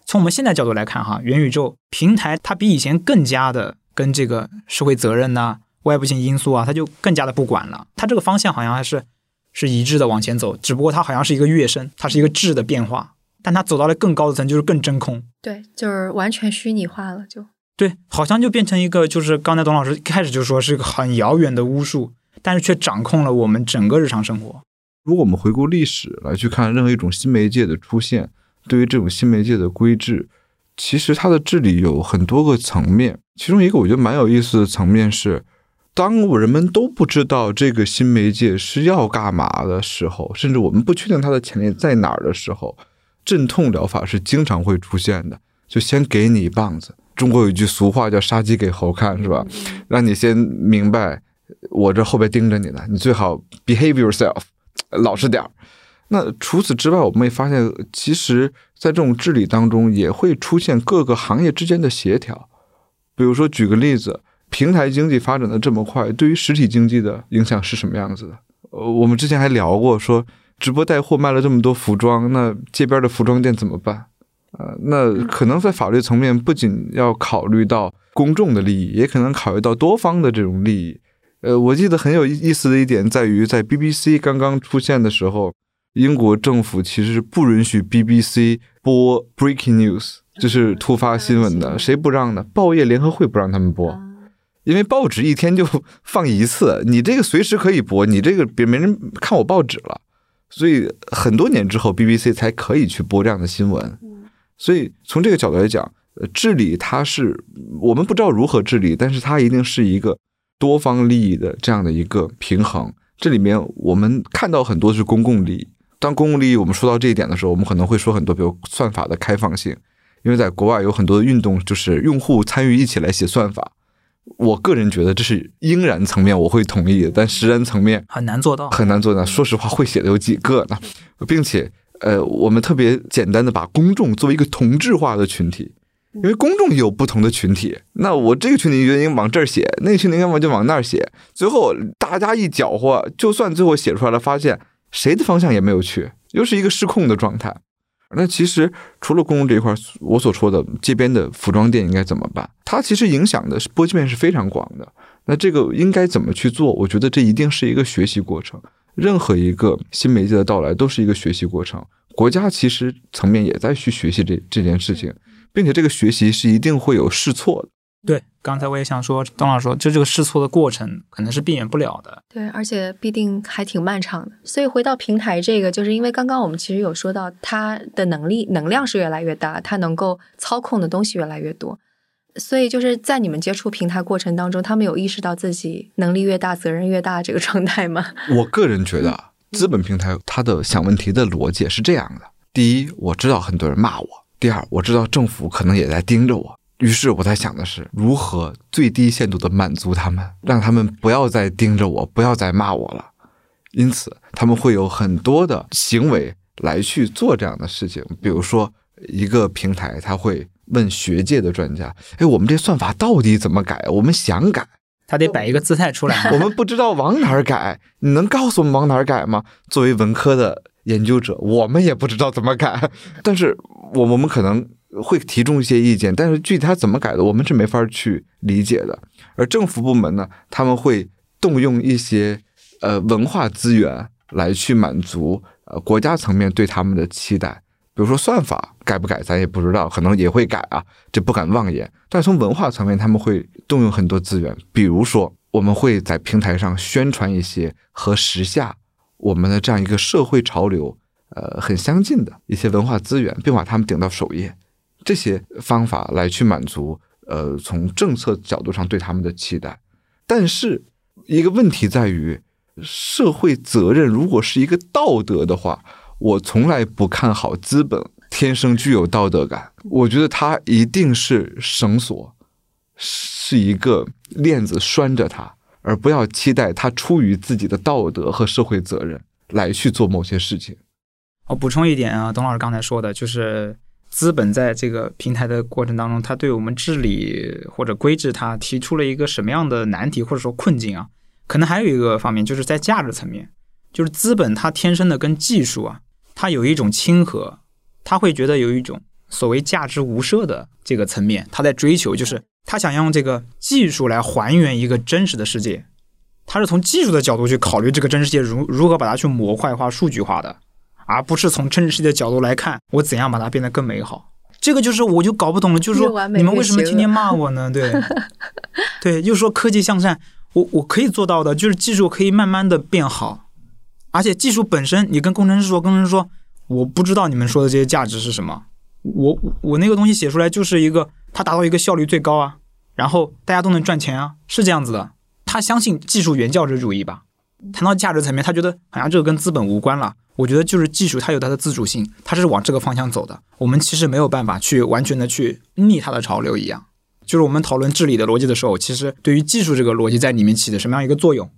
从我们现在角度来看，哈，元宇宙平台它比以前更加的跟这个社会责任呐、外部性因素啊，它就更加的不管了。它这个方向好像还是是一致的往前走，只不过它好像是一个跃升，它是一个质的变化，但它走到了更高的层，就是更真空。对，就是完全虚拟化了，就对，好像就变成一个，就是刚才董老师一开始就说是一个很遥远的巫术，但是却掌控了我们整个日常生活。如果我们回顾历史来去看任何一种新媒介的出现，对于这种新媒介的规制，其实它的治理有很多个层面。其中一个我觉得蛮有意思的层面是，当人们都不知道这个新媒介是要干嘛的时候，甚至我们不确定它的潜力在哪儿的时候，镇痛疗法是经常会出现的。就先给你一棒子。中国有一句俗话叫“杀鸡给猴看”，是吧？让你先明白，我这后边盯着你呢，你最好 behave yourself。老实点儿。那除此之外，我们也发现，其实，在这种治理当中，也会出现各个行业之间的协调。比如说，举个例子，平台经济发展的这么快，对于实体经济的影响是什么样子的？呃，我们之前还聊过，说直播带货卖了这么多服装，那街边的服装店怎么办？呃，那可能在法律层面，不仅要考虑到公众的利益，也可能考虑到多方的这种利益。呃，我记得很有意思的一点在于，在 BBC 刚刚出现的时候，英国政府其实是不允许 BBC 播 breaking news，就是突发新闻的。谁不让呢？报业联合会不让他们播，因为报纸一天就放一次，你这个随时可以播，你这个别没人看我报纸了。所以很多年之后，BBC 才可以去播这样的新闻。所以从这个角度来讲，呃，治理它是我们不知道如何治理，但是它一定是一个。多方利益的这样的一个平衡，这里面我们看到很多是公共利益。当公共利益我们说到这一点的时候，我们可能会说很多，比如算法的开放性，因为在国外有很多的运动，就是用户参与一起来写算法。我个人觉得这是应然层面我会同意的，但实然层面很难做到，很难做到。说实话，会写的有几个呢？并且，呃，我们特别简单的把公众作为一个同质化的群体。因为公众有不同的群体，那我这个群体原因往这儿写，那个群体要么就往那儿写，最后大家一搅和，就算最后写出来了，发现谁的方向也没有去，又是一个失控的状态。那其实除了公共这一块，我所说的街边的服装店应该怎么办？它其实影响的是波及面是非常广的。那这个应该怎么去做？我觉得这一定是一个学习过程。任何一个新媒介的到来都是一个学习过程。国家其实层面也在去学习这这件事情。并且这个学习是一定会有试错的。对，刚才我也想说，董老师说，就这个试错的过程可能是避免不了的。对，而且必定还挺漫长的。所以回到平台这个，就是因为刚刚我们其实有说到，它的能力能量是越来越大，它能够操控的东西越来越多。所以就是在你们接触平台过程当中，他们有意识到自己能力越大，责任越大这个状态吗？我个人觉得，资本平台它的想问题的逻辑是这样的：第一，我知道很多人骂我。第二，我知道政府可能也在盯着我，于是我在想的是如何最低限度的满足他们，让他们不要再盯着我，不要再骂我了。因此，他们会有很多的行为来去做这样的事情。比如说，一个平台他会问学界的专家：“哎，我们这算法到底怎么改？我们想改，他得摆一个姿态出来，我们不知道往哪儿改，你能告诉我们往哪儿改吗？”作为文科的。研究者，我们也不知道怎么改，但是我我们可能会提供一些意见，但是具体他怎么改的，我们是没法去理解的。而政府部门呢，他们会动用一些呃文化资源来去满足呃国家层面对他们的期待。比如说算法改不改，咱也不知道，可能也会改啊，这不敢妄言。但从文化层面，他们会动用很多资源，比如说我们会在平台上宣传一些和时下。我们的这样一个社会潮流，呃，很相近的一些文化资源，并把它们顶到首页，这些方法来去满足，呃，从政策角度上对他们的期待。但是一个问题在于，社会责任如果是一个道德的话，我从来不看好资本天生具有道德感。我觉得它一定是绳索，是一个链子拴着它。而不要期待它出于自己的道德和社会责任来去做某些事情。我补充一点啊，董老师刚才说的，就是资本在这个平台的过程当中，它对我们治理或者规制它提出了一个什么样的难题或者说困境啊？可能还有一个方面，就是在价值层面，就是资本它天生的跟技术啊，它有一种亲和，他会觉得有一种所谓价值无涉的这个层面，他在追求，就是他想用这个技术来还原一个真实的世界，他是从技术的角度去考虑这个真实世界如如何把它去模块化、数据化的，而不是从真实世界的角度来看我怎样把它变得更美好。这个就是我就搞不懂了，就是说你们为什么天天骂我呢？对，对，又说科技向善，我我可以做到的，就是技术可以慢慢的变好，而且技术本身，你跟工程师说，工程师说我不知道你们说的这些价值是什么。我我那个东西写出来就是一个，它达到一个效率最高啊，然后大家都能赚钱啊，是这样子的。他相信技术原教旨主义吧？谈到价值层面，他觉得好像这个跟资本无关了。我觉得就是技术它有它的自主性，它是往这个方向走的。我们其实没有办法去完全的去逆它的潮流一样。就是我们讨论治理的逻辑的时候，其实对于技术这个逻辑在里面起的什么样一个作用？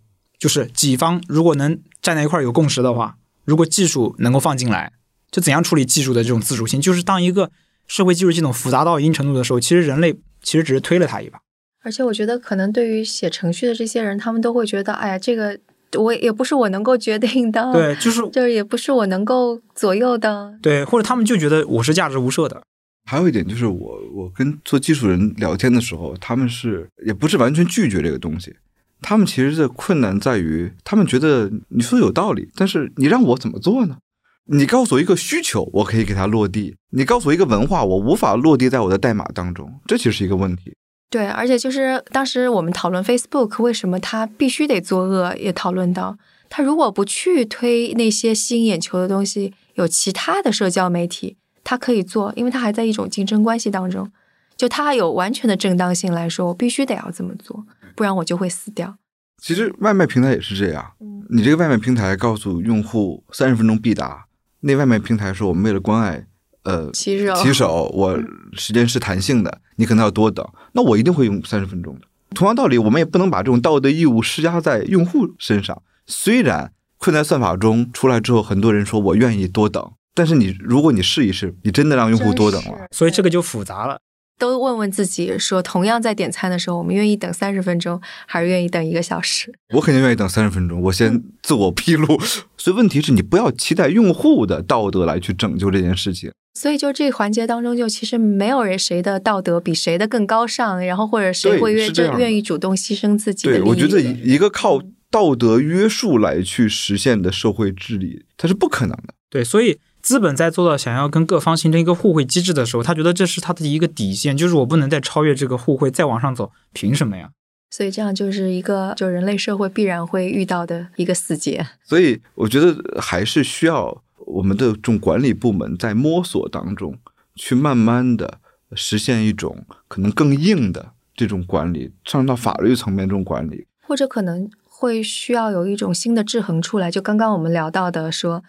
就是己方如果能站在一块有共识的话，如果技术能够放进来。就怎样处理技术的这种自主性？就是当一个社会技术系统复杂到一定程度的时候，其实人类其实只是推了它一把。而且我觉得，可能对于写程序的这些人，他们都会觉得，哎呀，这个我也不是我能够决定的，对，就是 就是也不是我能够左右的，对，或者他们就觉得我是价值无设的。还有一点就是，我我跟做技术人聊天的时候，他们是也不是完全拒绝这个东西，他们其实的困难在于，他们觉得你说的有道理，但是你让我怎么做呢？你告诉我一个需求，我可以给它落地；你告诉我一个文化，我无法落地在我的代码当中，这其实是一个问题。对，而且就是当时我们讨论 Facebook 为什么它必须得作恶，也讨论到，它如果不去推那些吸引眼球的东西，有其他的社交媒体，它可以做，因为它还在一种竞争关系当中，就它有完全的正当性来说，我必须得要这么做，不然我就会死掉。其实外卖平台也是这样，你这个外卖平台告诉用户三十分钟必达。那外卖平台说，我们为了关爱，呃，骑手，骑手，我时间是弹性的，你可能要多等，那我一定会用三十分钟的。同样道理，我们也不能把这种道德义务施加在用户身上。虽然困在算法中出来之后，很多人说我愿意多等，但是你如果你试一试，你真的让用户多等了，所以这个就复杂了。都问问自己，说同样在点餐的时候，我们愿意等三十分钟，还是愿意等一个小时？我肯定愿意等三十分钟。我先自我披露，所以问题是你不要期待用户的道德来去拯救这件事情。所以就这环节当中，就其实没有人谁的道德比谁的更高尚，然后或者谁会愿愿意主动牺牲自己。对，我觉得一个靠道德约束来去实现的社会治理，它是不可能的。对，所以。资本在做到想要跟各方形成一个互惠机制的时候，他觉得这是他的一个底线，就是我不能再超越这个互惠再往上走，凭什么呀？所以这样就是一个就人类社会必然会遇到的一个死结。所以我觉得还是需要我们的这种管理部门在摸索当中，去慢慢的实现一种可能更硬的这种管理，上升到法律层面这种管理，或者可能会需要有一种新的制衡出来。就刚刚我们聊到的说。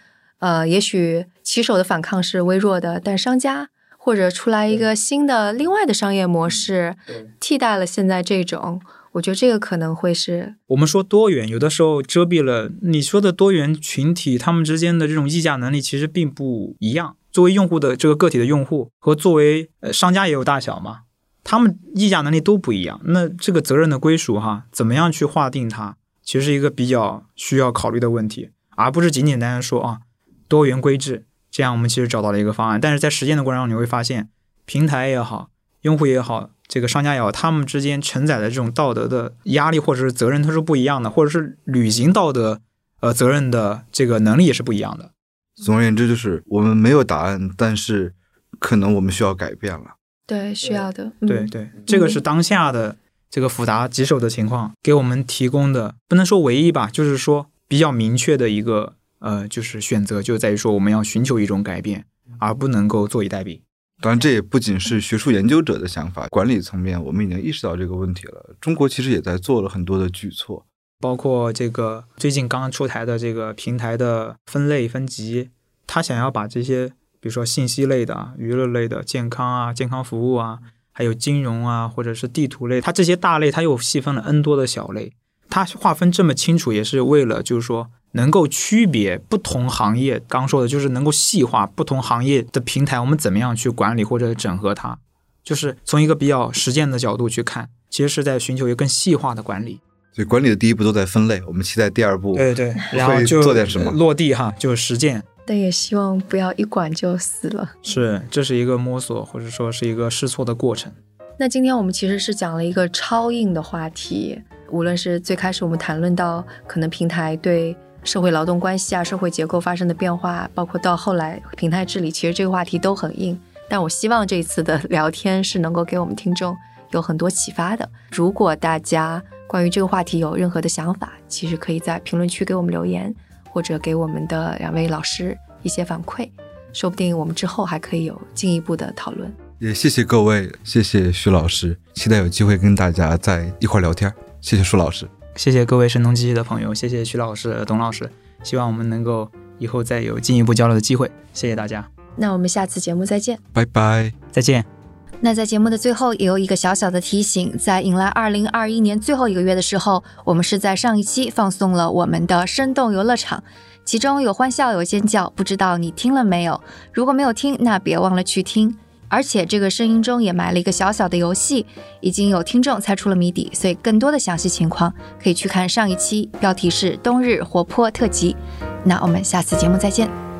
呃，也许骑手的反抗是微弱的，但商家或者出来一个新的、另外的商业模式，替代了现在这种，我觉得这个可能会是我们说多元，有的时候遮蔽了你说的多元群体，他们之间的这种议价能力其实并不一样。作为用户的这个个体的用户和作为呃商家也有大小嘛，他们议价能力都不一样。那这个责任的归属哈，怎么样去划定它，其实是一个比较需要考虑的问题，而不是简简单单说啊。多元规制，这样我们其实找到了一个方案，但是在实践的过程中，你会发现，平台也好，用户也好，这个商家也好，他们之间承载的这种道德的压力或者是责任，它是不一样的，或者是履行道德呃责任的这个能力也是不一样的。总而言之，就是我们没有答案，但是可能我们需要改变了。对，需要的。对对，这个是当下的这个复杂棘手的情况给我们提供的，不能说唯一吧，就是说比较明确的一个。呃，就是选择就在于说，我们要寻求一种改变，而不能够坐以待毙。当然，这也不仅是学术研究者的想法，管理层面我们已经意识到这个问题了。中国其实也在做了很多的举措，包括这个最近刚刚出台的这个平台的分类分级，他想要把这些，比如说信息类的、娱乐类的、健康啊、健康服务啊，还有金融啊，或者是地图类，它这些大类，它又细分了 N 多的小类，它划分这么清楚，也是为了就是说。能够区别不同行业，刚说的就是能够细化不同行业的平台，我们怎么样去管理或者整合它，就是从一个比较实践的角度去看，其实是在寻求一个更细化的管理。所以管理的第一步都在分类，我们期待第二步。对对，然后就做点什么落地哈，就是实践。但也希望不要一管就死了。是，这是一个摸索，或者说是一个试错的过程。那今天我们其实是讲了一个超硬的话题，无论是最开始我们谈论到可能平台对社会劳动关系啊、社会结构发生的变化，包括到后来平台治理，其实这个话题都很硬。但我希望这一次的 聊天是能够给我们听众有很多启发的。如果大家关于这个话题有任何的想法，其实可以在评论区给我们留言，或者给我们的两位老师一些反馈，说不定我们之后还可以有进一步的讨论。也谢谢各位，谢谢徐老师，期待有机会跟大家在一块儿聊天。谢谢舒老师，谢谢各位声东击西的朋友，谢谢徐老师、董老师，希望我们能够以后再有进一步交流的机会。谢谢大家，那我们下次节目再见。拜拜。再见。那在节目的最后，也有一个小小的提醒：在迎来二零二一年最后一个月的时候，我们是在上一期放送了我们的生动游乐场，其中有欢笑，有尖叫，不知道你听了没有？如果没有听，那别忘了去听。而且这个声音中也埋了一个小小的游戏，已经有听众猜出了谜底，所以更多的详细情况可以去看上一期，标题是“冬日活泼特辑”。那我们下次节目再见。